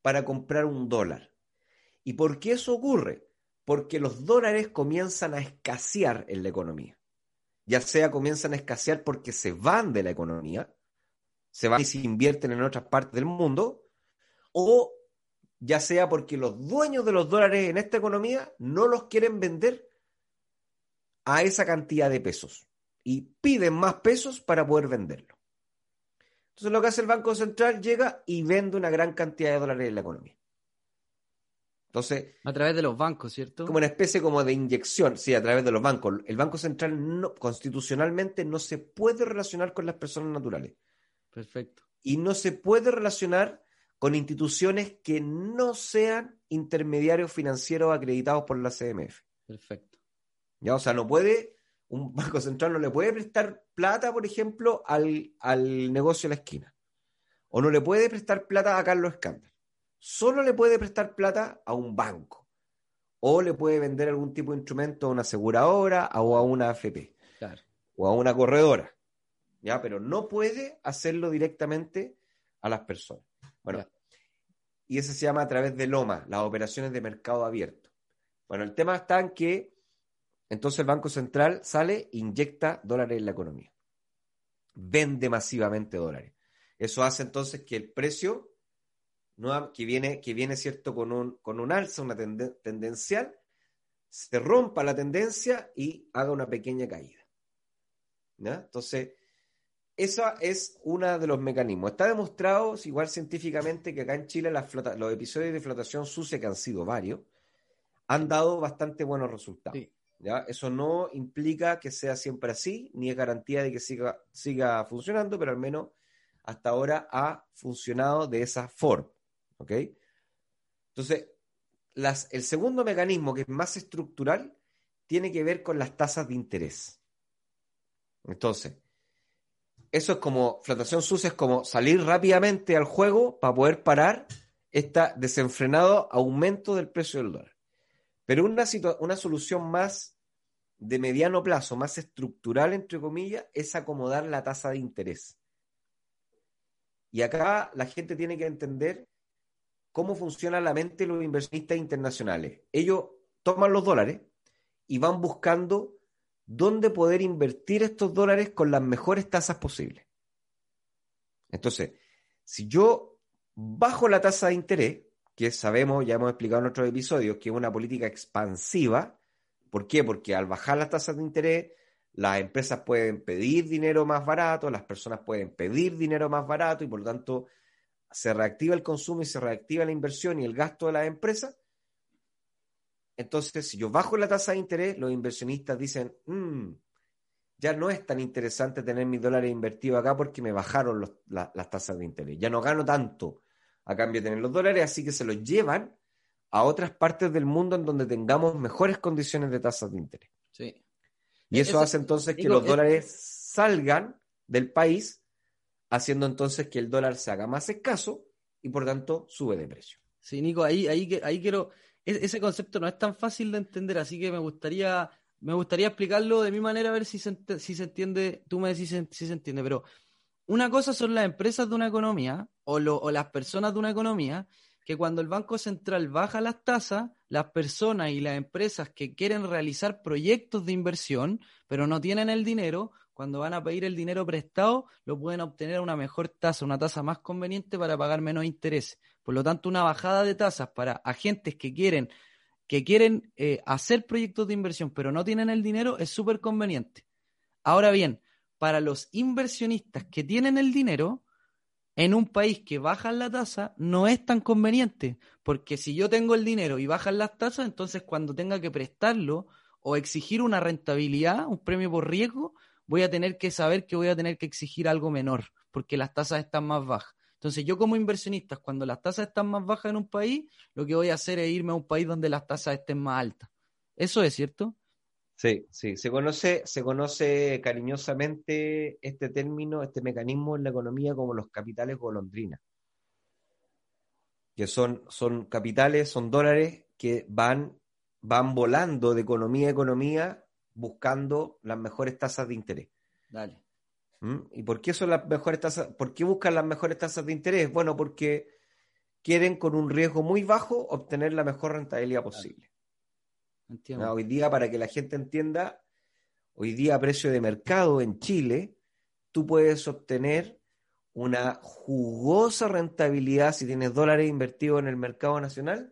para comprar un dólar. ¿Y por qué eso ocurre? Porque los dólares comienzan a escasear en la economía. Ya sea comienzan a escasear porque se van de la economía, se van y se invierten en otras partes del mundo, o ya sea porque los dueños de los dólares en esta economía no los quieren vender a esa cantidad de pesos y piden más pesos para poder venderlo. Entonces lo que hace el Banco Central llega y vende una gran cantidad de dólares en la economía. Entonces, a través de los bancos, ¿cierto? Como una especie como de inyección, sí, a través de los bancos. El Banco Central no, constitucionalmente no se puede relacionar con las personas naturales. Perfecto. y no se puede relacionar con instituciones que no sean intermediarios financieros acreditados por la CMF. Perfecto. ¿Ya? O sea, no puede, un banco central no le puede prestar plata, por ejemplo, al, al negocio de la esquina. O no le puede prestar plata a Carlos Escándalo. Solo le puede prestar plata a un banco. O le puede vender algún tipo de instrumento a una aseguradora o a una AFP. Claro. O a una corredora. ¿Ya? Pero no puede hacerlo directamente a las personas. Bueno, y eso se llama a través de LOMA, las operaciones de mercado abierto. Bueno, el tema está en que entonces el Banco Central sale, inyecta dólares en la economía. Vende masivamente dólares. Eso hace entonces que el precio, que viene, que viene cierto, con un, con un alza, una tende- tendencial, se rompa la tendencia y haga una pequeña caída. Entonces, esa es uno de los mecanismos. Está demostrado, igual científicamente, que acá en Chile las flota- los episodios de flotación sucia, que han sido varios, han dado bastante buenos resultados. Sí. ¿ya? Eso no implica que sea siempre así, ni es garantía de que siga, siga funcionando, pero al menos hasta ahora ha funcionado de esa forma. ¿ok? Entonces, las, el segundo mecanismo, que es más estructural, tiene que ver con las tasas de interés. Entonces, eso es como, flotación sucia es como salir rápidamente al juego para poder parar este desenfrenado aumento del precio del dólar. Pero una, una solución más de mediano plazo, más estructural, entre comillas, es acomodar la tasa de interés. Y acá la gente tiene que entender cómo funciona la mente de los inversionistas internacionales. Ellos toman los dólares y van buscando dónde poder invertir estos dólares con las mejores tasas posibles. Entonces, si yo bajo la tasa de interés, que sabemos, ya hemos explicado en otros episodios, que es una política expansiva, ¿por qué? Porque al bajar las tasas de interés, las empresas pueden pedir dinero más barato, las personas pueden pedir dinero más barato y por lo tanto se reactiva el consumo y se reactiva la inversión y el gasto de las empresas. Entonces, si yo bajo la tasa de interés, los inversionistas dicen, "Mm, ya no es tan interesante tener mis dólares invertidos acá porque me bajaron los- la- las tasas de interés. Ya no gano tanto a cambio de tener los dólares, así que se los llevan a otras partes del mundo en donde tengamos mejores condiciones de tasas de interés. Sí. Y eso Eso- hace entonces que los es- dólares salgan del país, haciendo entonces que el dólar se haga más escaso y por tanto sube de precio. Sí, Nico, ahí, ahí, ahí quiero. E- Ese concepto no es tan fácil de entender, así que me gustaría, me gustaría explicarlo de mi manera, a ver si se, si se entiende. Tú me decís si, si se entiende, pero una cosa son las empresas de una economía o, lo- o las personas de una economía, que cuando el Banco Central baja las tasas, las personas y las empresas que quieren realizar proyectos de inversión, pero no tienen el dinero, cuando van a pedir el dinero prestado, lo pueden obtener a una mejor tasa, una tasa más conveniente para pagar menos interés. Por lo tanto, una bajada de tasas para agentes que quieren, que quieren eh, hacer proyectos de inversión, pero no tienen el dinero, es súper conveniente. Ahora bien, para los inversionistas que tienen el dinero, en un país que bajan la tasa, no es tan conveniente, porque si yo tengo el dinero y bajan las tasas, entonces cuando tenga que prestarlo o exigir una rentabilidad, un premio por riesgo, voy a tener que saber que voy a tener que exigir algo menor, porque las tasas están más bajas. Entonces yo como inversionista, cuando las tasas están más bajas en un país, lo que voy a hacer es irme a un país donde las tasas estén más altas. Eso es cierto. Sí, sí, se conoce, se conoce cariñosamente este término, este mecanismo en la economía como los capitales golondrinas, que son, son capitales, son dólares que van, van volando de economía a economía buscando las mejores tasas de interés. Dale. ¿Mm? ¿Y por qué son las mejores tasas? ¿Por qué buscan las mejores tasas de interés? Bueno, porque quieren con un riesgo muy bajo obtener la mejor rentabilidad posible. Entiendo. ¿no? Hoy día, para que la gente entienda, hoy día a precio de mercado en Chile, tú puedes obtener una jugosa rentabilidad si tienes dólares invertidos en el mercado nacional,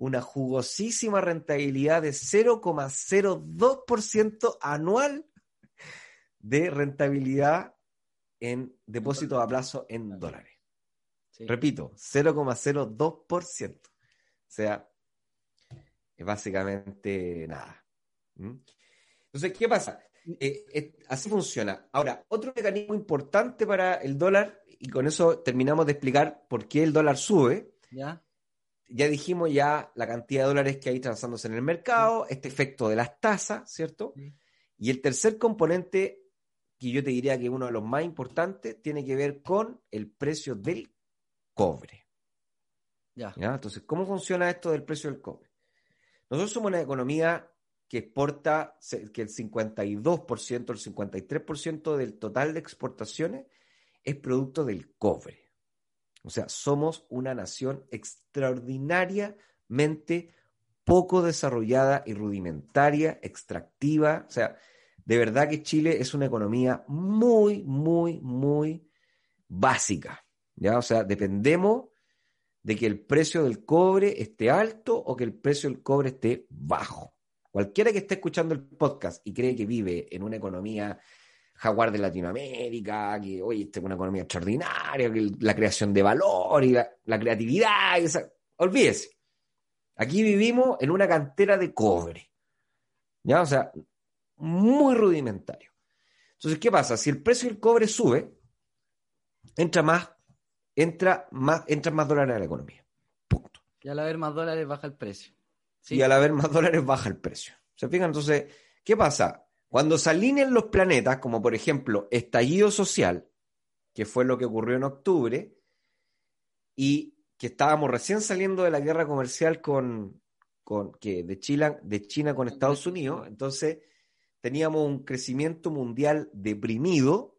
una jugosísima rentabilidad de 0,02% anual de rentabilidad en depósitos a plazo en dólares. Sí. Repito, 0,02%. O sea, es básicamente nada. ¿Mm? Entonces, ¿qué pasa? Eh, eh, así funciona. Ahora, otro mecanismo importante para el dólar y con eso terminamos de explicar por qué el dólar sube. ¿Ya? Ya dijimos ya la cantidad de dólares que hay transándose en el mercado, este efecto de las tasas, ¿cierto? Sí. Y el tercer componente, que yo te diría que es uno de los más importantes, tiene que ver con el precio del cobre. Ya. ¿ya? Entonces, ¿cómo funciona esto del precio del cobre? Nosotros somos una economía que exporta, que el 52%, el 53% del total de exportaciones es producto del cobre. O sea, somos una nación extraordinariamente poco desarrollada y rudimentaria, extractiva. O sea, de verdad que Chile es una economía muy, muy, muy básica. ¿ya? O sea, dependemos de que el precio del cobre esté alto o que el precio del cobre esté bajo. Cualquiera que esté escuchando el podcast y cree que vive en una economía jaguar de Latinoamérica, que oye, esta es una economía extraordinaria, que la creación de valor y la, la creatividad, y esa- olvídese. Aquí vivimos en una cantera de cobre. ¿Ya? O sea, muy rudimentario. Entonces, ¿qué pasa? Si el precio del cobre sube, entra más, entra más, entra más dólares a la economía. Punto. Y al haber más dólares baja el precio. Sí. Y al haber más dólares baja el precio. ¿Se fijan? Entonces, ¿qué pasa? Cuando se alinean los planetas, como por ejemplo estallido social, que fue lo que ocurrió en octubre, y que estábamos recién saliendo de la guerra comercial con, con que de China, de China con Estados Unidos, entonces teníamos un crecimiento mundial deprimido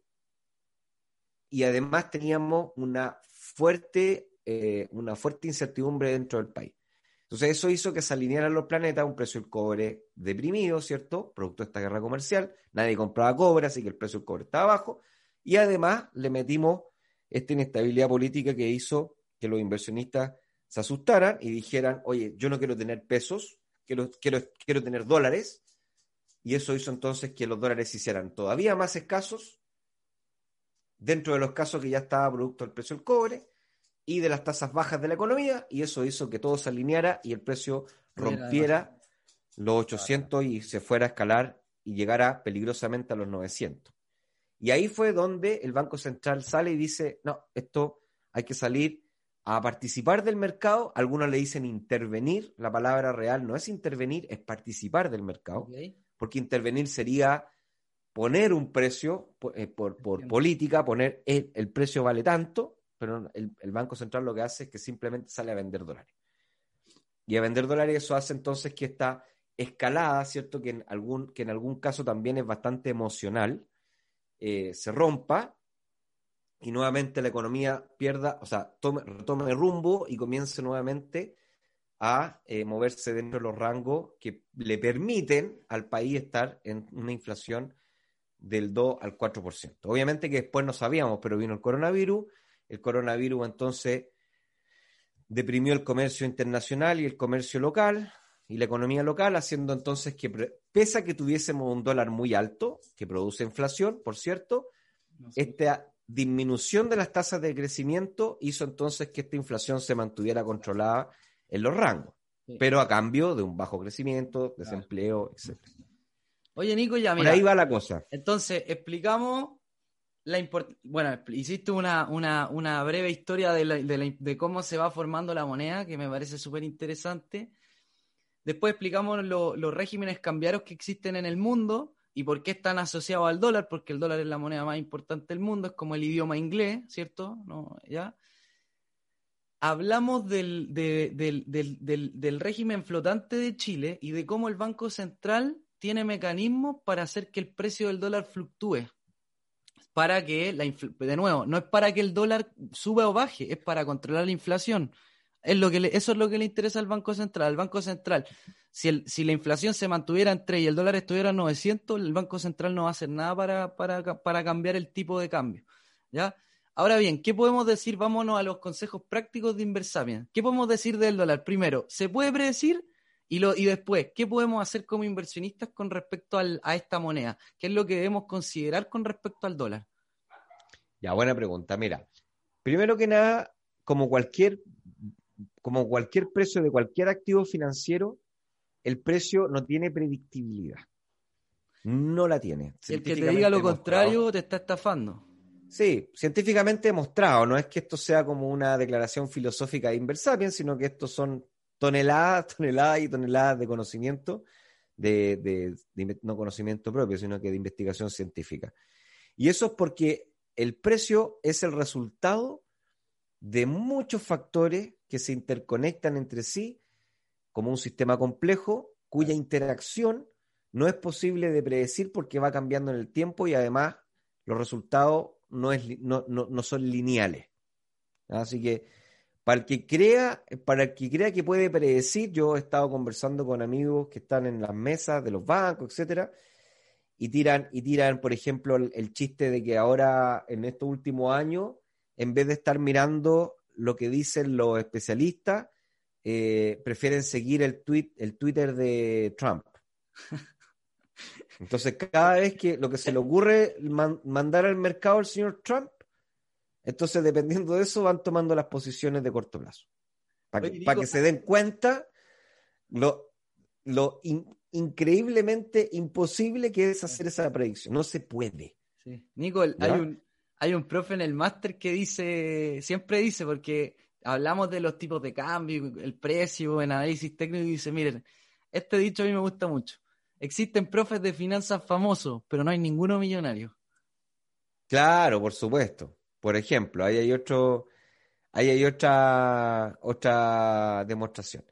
y además teníamos una fuerte, eh, una fuerte incertidumbre dentro del país. Entonces eso hizo que se alinearan los planetas un precio del cobre deprimido, ¿cierto? Producto de esta guerra comercial. Nadie compraba cobre, así que el precio del cobre estaba bajo. Y además le metimos esta inestabilidad política que hizo que los inversionistas se asustaran y dijeran, oye, yo no quiero tener pesos, quiero, quiero, quiero tener dólares. Y eso hizo entonces que los dólares se hicieran todavía más escasos dentro de los casos que ya estaba producto del precio del cobre y de las tasas bajas de la economía, y eso hizo que todo se alineara y el precio rompiera los 800 y se fuera a escalar y llegara peligrosamente a los 900. Y ahí fue donde el Banco Central sale y dice, no, esto hay que salir a participar del mercado. Algunos le dicen intervenir, la palabra real no es intervenir, es participar del mercado porque intervenir sería poner un precio por, eh, por- por política, poner el, el precio vale tanto, pero el, Banco Central lo que hace es que simplemente sale a vender dólares. Y a vender dólares eso hace entonces que esta escalada, ¿cierto? Que en algún, que en algún caso también es bastante emocional, eh, se rompa y nuevamente la economía pierda, o sea, tome, retome rumbo y comience nuevamente a eh, moverse dentro de los rangos que le permiten al país estar en una inflación del 2 al 4%. Obviamente que después no sabíamos, pero vino el coronavirus, el coronavirus entonces deprimió el comercio internacional y el comercio local y la economía local, haciendo entonces que, pese a que tuviésemos un dólar muy alto, que produce inflación, por cierto, No sé. esta disminución de las tasas de crecimiento hizo entonces que esta inflación se mantuviera controlada en los rangos, Sí. pero a cambio de un bajo crecimiento, desempleo, etc. Oye, Nico, ya Por mira. ahí va la cosa. Entonces, explicamos la import- Bueno, hiciste una, una, una breve historia de, la- de la- de cómo se va formando la moneda, que me parece súper interesante. Después explicamos lo- los regímenes cambiarios que existen en el mundo y por qué están asociados al dólar, porque el dólar es la moneda más importante del mundo, es como el idioma inglés, ¿cierto? ¿No? ¿Ya? Hablamos del, de- del- del- del- del régimen flotante de Chile y de cómo el Banco Central tiene mecanismos para hacer que el precio del dólar fluctúe. Para que la de nuevo, no es para que el dólar suba o baje, es para controlar la inflación. Es lo que le- eso es lo que le interesa al Banco Central. Al Banco Central, si, el, si la inflación se mantuviera en 3 y el dólar estuviera en 900, el Banco Central no va a hacer nada para, para, para cambiar el tipo de cambio. ¿ya? Ahora bien, ¿qué podemos decir? Vámonos a los consejos prácticos de Inversapien. ¿Qué podemos decir del dólar? Primero, ¿se puede predecir? Y, lo, y después, ¿qué podemos hacer como inversionistas con respecto al- a esta moneda? ¿Qué es lo que debemos considerar con respecto al dólar? Ya, buena pregunta. Mira, primero que nada, como cualquier, como cualquier precio de cualquier activo financiero, el precio no tiene predictibilidad. No la tiene. El que te diga lo demostrado. contrario te está estafando. Sí, científicamente demostrado. No es que esto sea como una declaración filosófica de Inversapiens, sino que estos son toneladas, toneladas y toneladas de conocimiento, de, no conocimiento propio, sino que de investigación científica. Y eso es porque el precio es el resultado de muchos factores que se interconectan entre sí como un sistema complejo cuya interacción no es posible de predecir porque va cambiando en el tiempo y además los resultados no, es, no, no, son lineales. Así que para el que crea, para el que crea que puede predecir, yo he estado conversando con amigos que están en las mesas de los bancos, etcétera, y tiran, y tiran, por ejemplo, el, chiste de que ahora, en estos últimos años, en vez de estar mirando lo que dicen los especialistas, eh, prefieren seguir el tweet, el Twitter de Trump. Entonces, cada vez que lo que se le ocurre mandar al mercado al señor Trump, entonces, dependiendo de eso, van tomando las posiciones de corto plazo. Para que, se den cuenta lo, lo increíblemente imposible que es hacer esa predicción. No se puede. Sí. Nico, hay un, hay un profe en el máster que dice, siempre dice, porque hablamos de los tipos de cambio, el precio, en análisis técnico, y dice, miren, este dicho a mí me gusta mucho. Existen profes de finanzas famosos, pero no hay ninguno millonario. Claro, por supuesto. Por ejemplo, ahí hay otro, ahí hay otra, otra demostración.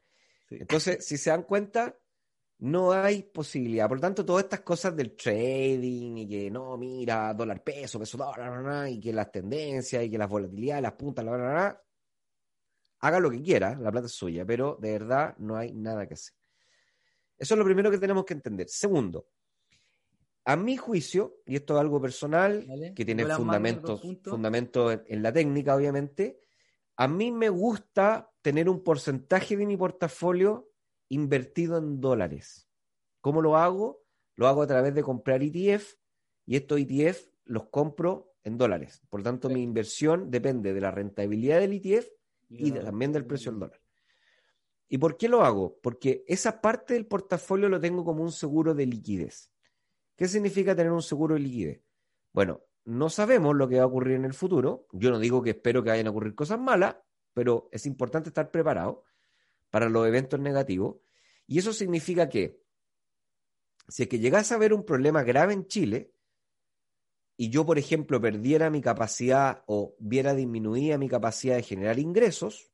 Entonces, si se dan cuenta, no hay posibilidad. Por lo tanto, todas estas cosas del trading y que no, mira, dólar peso, peso dólar, y que las tendencias y que las volatilidades, las puntas, la, la, haga lo que quiera, la plata es suya, pero de verdad no hay nada que hacer. Eso es lo primero que tenemos que entender. Segundo, a mi juicio, y esto es algo personal, que tiene fundamentos, fundamentos en, la técnica, obviamente, a mí me gusta tener un porcentaje de mi portafolio invertido en dólares. ¿Cómo lo hago? Lo hago a través de comprar ETF y estos ETF los compro en dólares. Por lo tanto, mi inversión depende de la rentabilidad del ETF y también del precio del dólar. ¿Y por qué lo hago? Porque esa parte del portafolio lo tengo como un seguro de liquidez. ¿Qué significa tener un seguro de liquidez? Bueno, no sabemos lo que va a ocurrir en el futuro. Yo no digo que espero que vayan a ocurrir cosas malas, pero es importante estar preparado para los eventos negativos. Y eso significa que si es que llegase a haber un problema grave en Chile y yo, por ejemplo, perdiera mi capacidad o viera disminuida mi capacidad de generar ingresos,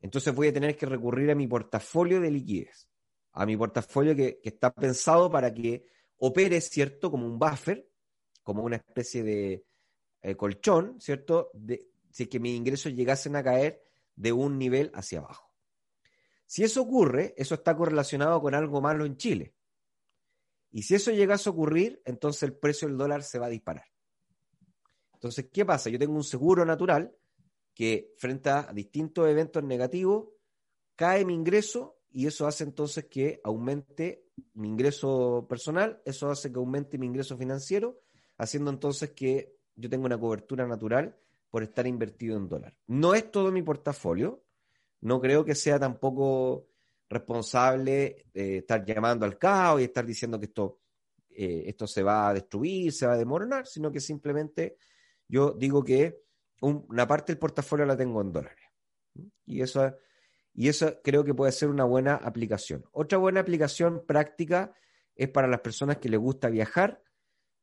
entonces voy a tener que recurrir a mi portafolio de liquidez, a mi portafolio que, está pensado para que opere, ¿cierto? Como un buffer, como una especie de eh, colchón, ¿cierto? De, si es que mis ingresos llegasen a caer de un nivel hacia abajo. Si eso ocurre, eso está correlacionado con algo malo en Chile. Y si eso llegase a ocurrir, entonces el precio del dólar se va a disparar. Entonces, ¿qué pasa? Yo tengo un seguro natural que frente a distintos eventos negativos cae mi ingreso y eso hace entonces que aumente mi ingreso personal, eso hace que aumente mi ingreso financiero, haciendo entonces que yo tenga una cobertura natural por estar invertido en dólar. No es todo mi portafolio, no creo que sea tampoco responsable de estar llamando al caos y estar diciendo que esto, eh, esto se va a destruir, se va a demoronar, sino que simplemente yo digo que una parte del portafolio la tengo en dólares. Y eso, y eso creo que puede ser una buena aplicación. Otra buena aplicación práctica es para las personas que les gusta viajar.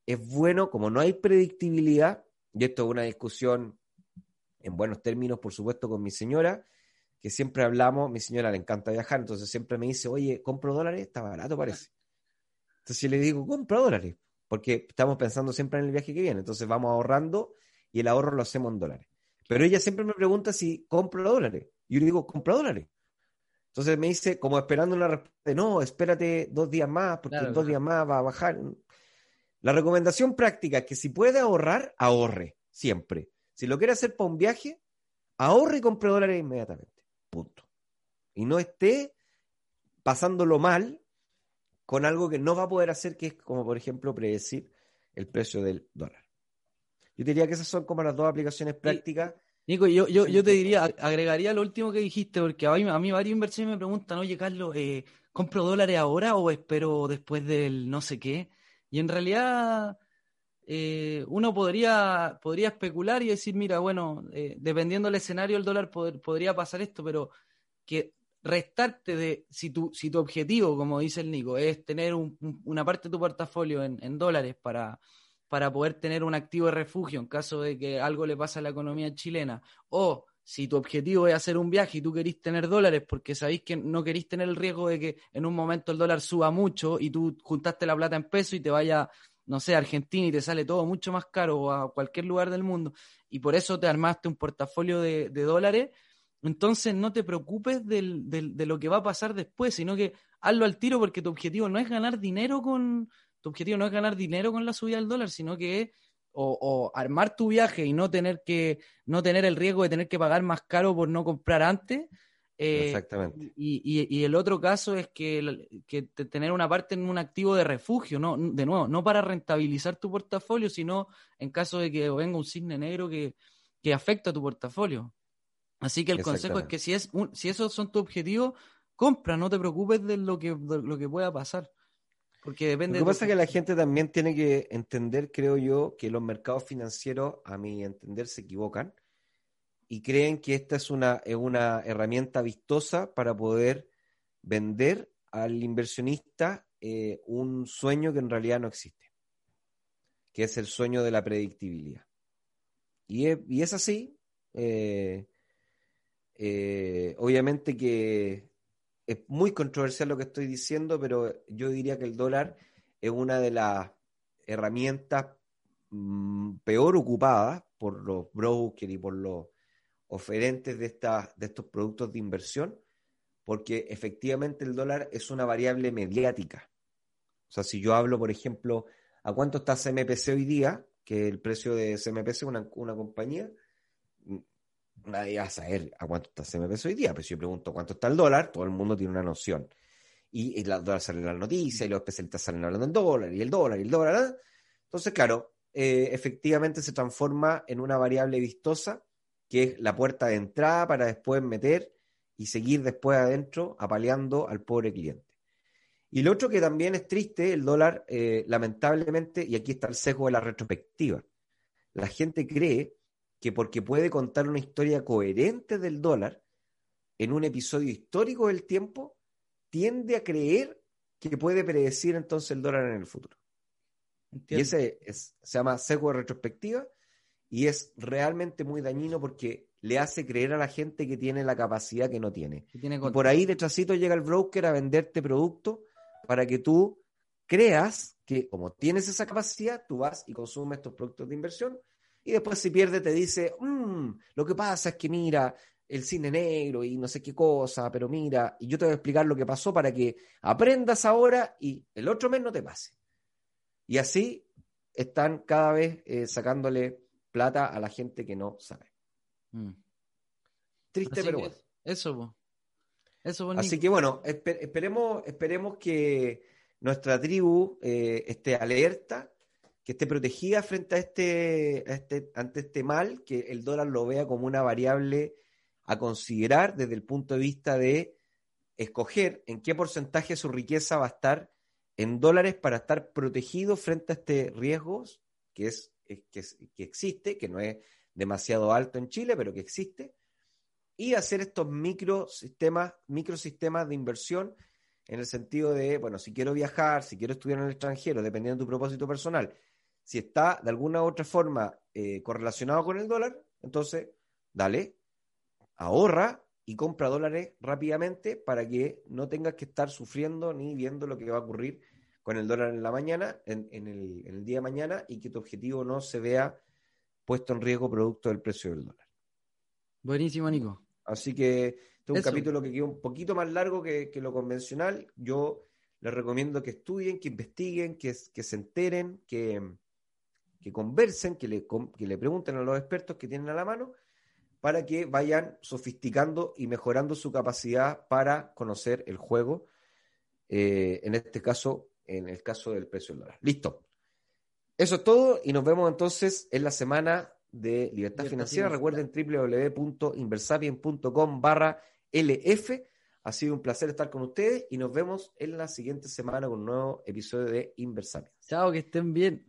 Es bueno, como no hay predictibilidad, y esto es una discusión en buenos términos, por supuesto, con mi señora, que siempre hablamos, mi señora le encanta viajar, entonces siempre me dice, oye, ¿compro dólares? Está barato, parece. Entonces le digo, compra dólares, porque estamos pensando siempre en el viaje que viene, entonces vamos ahorrando y el ahorro lo hacemos en dólares. Pero ella siempre me pregunta si compro dólares. Y yo le digo, compra dólares. Entonces me dice, como esperando una respuesta, no, espérate dos días más, porque en dos días más va a bajar. La recomendación práctica es que si puede ahorrar, ahorre, siempre. Si lo quiere hacer para un viaje, ahorre y compre dólares inmediatamente. Punto. Y no esté pasándolo mal con algo que no va a poder hacer, que es como, por ejemplo, predecir el precio del dólar. Yo diría que esas son como las dos aplicaciones prácticas. Nico, yo, yo, yo te diría, agregaría lo último que dijiste, porque a mí, a mí varios inversores me preguntan, oye, Carlos, eh, ¿compro dólares ahora o espero después del no sé qué? Y en realidad, eh, uno podría, podría especular y decir, mira, bueno, eh, dependiendo del escenario el dólar podría pasar esto, pero que restarte de, si tu, si tu objetivo, como dice el Nico, es tener una parte de tu portafolio en, en dólares para, para poder tener un activo de refugio en caso de que algo le pase a la economía chilena, o si tu objetivo es hacer un viaje y tú querís tener dólares porque sabéis que no queréis tener el riesgo de que en un momento el dólar suba mucho y tú juntaste la plata en peso y te vaya, no sé, a Argentina y te sale todo mucho más caro o a cualquier lugar del mundo y por eso te armaste un portafolio de, dólares, entonces no te preocupes de lo que va a pasar después, sino que hazlo al tiro porque tu objetivo no es ganar dinero con, tu objetivo no es ganar dinero con la subida del dólar, sino que es o, armar tu viaje y no tener que no tener el riesgo de tener que pagar más caro por no comprar antes. Eh, Exactamente. Y, el otro caso es que, tener una parte en un activo de refugio, no, de nuevo, no para rentabilizar tu portafolio, sino en caso de que venga un cisne negro que, que afecta a tu portafolio. Así que el consejo es que si, es un, si esos son tus objetivos, compra, no te preocupes de lo que, de lo que pueda pasar. Porque depende. Lo que pasa es que la gente también tiene que entender, creo yo, que los mercados financieros, a mi entender, se equivocan y creen que esta es una, una herramienta vistosa para poder vender al inversionista eh, un sueño que en realidad no existe, que es el sueño de la predictibilidad. Y es, así. Eh, eh, obviamente que es muy controversial lo que estoy diciendo, pero yo diría que el dólar es una de las herramientas mm, peor ocupadas por los brokers y por los oferentes de, de estos productos de inversión, porque efectivamente el dólar es una variable mediática. O sea, si yo hablo, por ejemplo, a cuánto está CMPC hoy día, que el precio de CMPC, una, una compañía, nadie va a saber a cuánto está CMP hoy día, pero si yo pregunto cuánto está el dólar, todo el mundo tiene una noción. Y, el dólar sale en la noticia, y los especialistas salen hablando del dólar, y el dólar, y el dólar. ¿eh? Entonces, claro, eh, efectivamente se transforma en una variable vistosa, que es la puerta de entrada para después meter y seguir después adentro apaleando al pobre cliente. Y lo otro que también es triste, el dólar, eh, lamentablemente, y aquí está el sesgo de la retrospectiva. La gente cree que porque puede contar una historia coherente del dólar en un episodio histórico del tiempo, tiende a creer que puede predecir entonces el dólar en el futuro. Y ese se llama sesgo de retrospectiva y es realmente muy dañino porque le hace creer a la gente que tiene la capacidad que no tiene. y por ahí detrásito llega el broker a venderte producto para que tú creas que como tienes esa capacidad, tú vas y consumes estos productos de inversión y después si pierde te dice, mm, lo que pasa es que mira, el cine negro y no sé qué cosa, pero mira, y yo te voy a explicar lo que pasó para que aprendas ahora y el otro mes no te pase. Y así están cada vez eh, sacándole plata a la gente que no sabe. Mm. Triste, pero bueno. Eso, eso Así que bueno, esperemos, esperemos que nuestra tribu eh, esté alerta que esté protegida frente a este, este, ante este mal, que el dólar lo vea como una variable a considerar desde el punto de vista de escoger en qué porcentaje su riqueza va a estar en dólares para estar protegido frente a este riesgo que, es, que, que existe, que no es demasiado alto en Chile, pero que existe, y hacer estos microsistemas, microsistemas de inversión en el sentido de, bueno, si quiero viajar, si quiero estudiar en el extranjero, dependiendo de tu propósito personal, si está de alguna u otra forma eh, correlacionado con el dólar, entonces dale, ahorra y compra dólares rápidamente para que no tengas que estar sufriendo ni viendo lo que va a ocurrir con el dólar en la mañana, en, el, día de mañana, y que tu objetivo no se vea puesto en riesgo producto del precio del dólar. Buenísimo, Nico. Así que este es un capítulo que queda un poquito más largo que, que, lo convencional. Yo les recomiendo que estudien, que investiguen, que, que se enteren, que, que conversen, que le, que le pregunten a los expertos que tienen a la mano para que vayan sofisticando y mejorando su capacidad para conocer el juego, eh, en este caso, en el caso del precio del dólar. Listo. Eso es todo y nos vemos entonces en la semana de libertad, financiera. Recuerden www.inversapien.com barra LF. Ha sido un placer estar con ustedes y nos vemos en la siguiente semana con un nuevo episodio de Inversapien. Chao, que estén bien.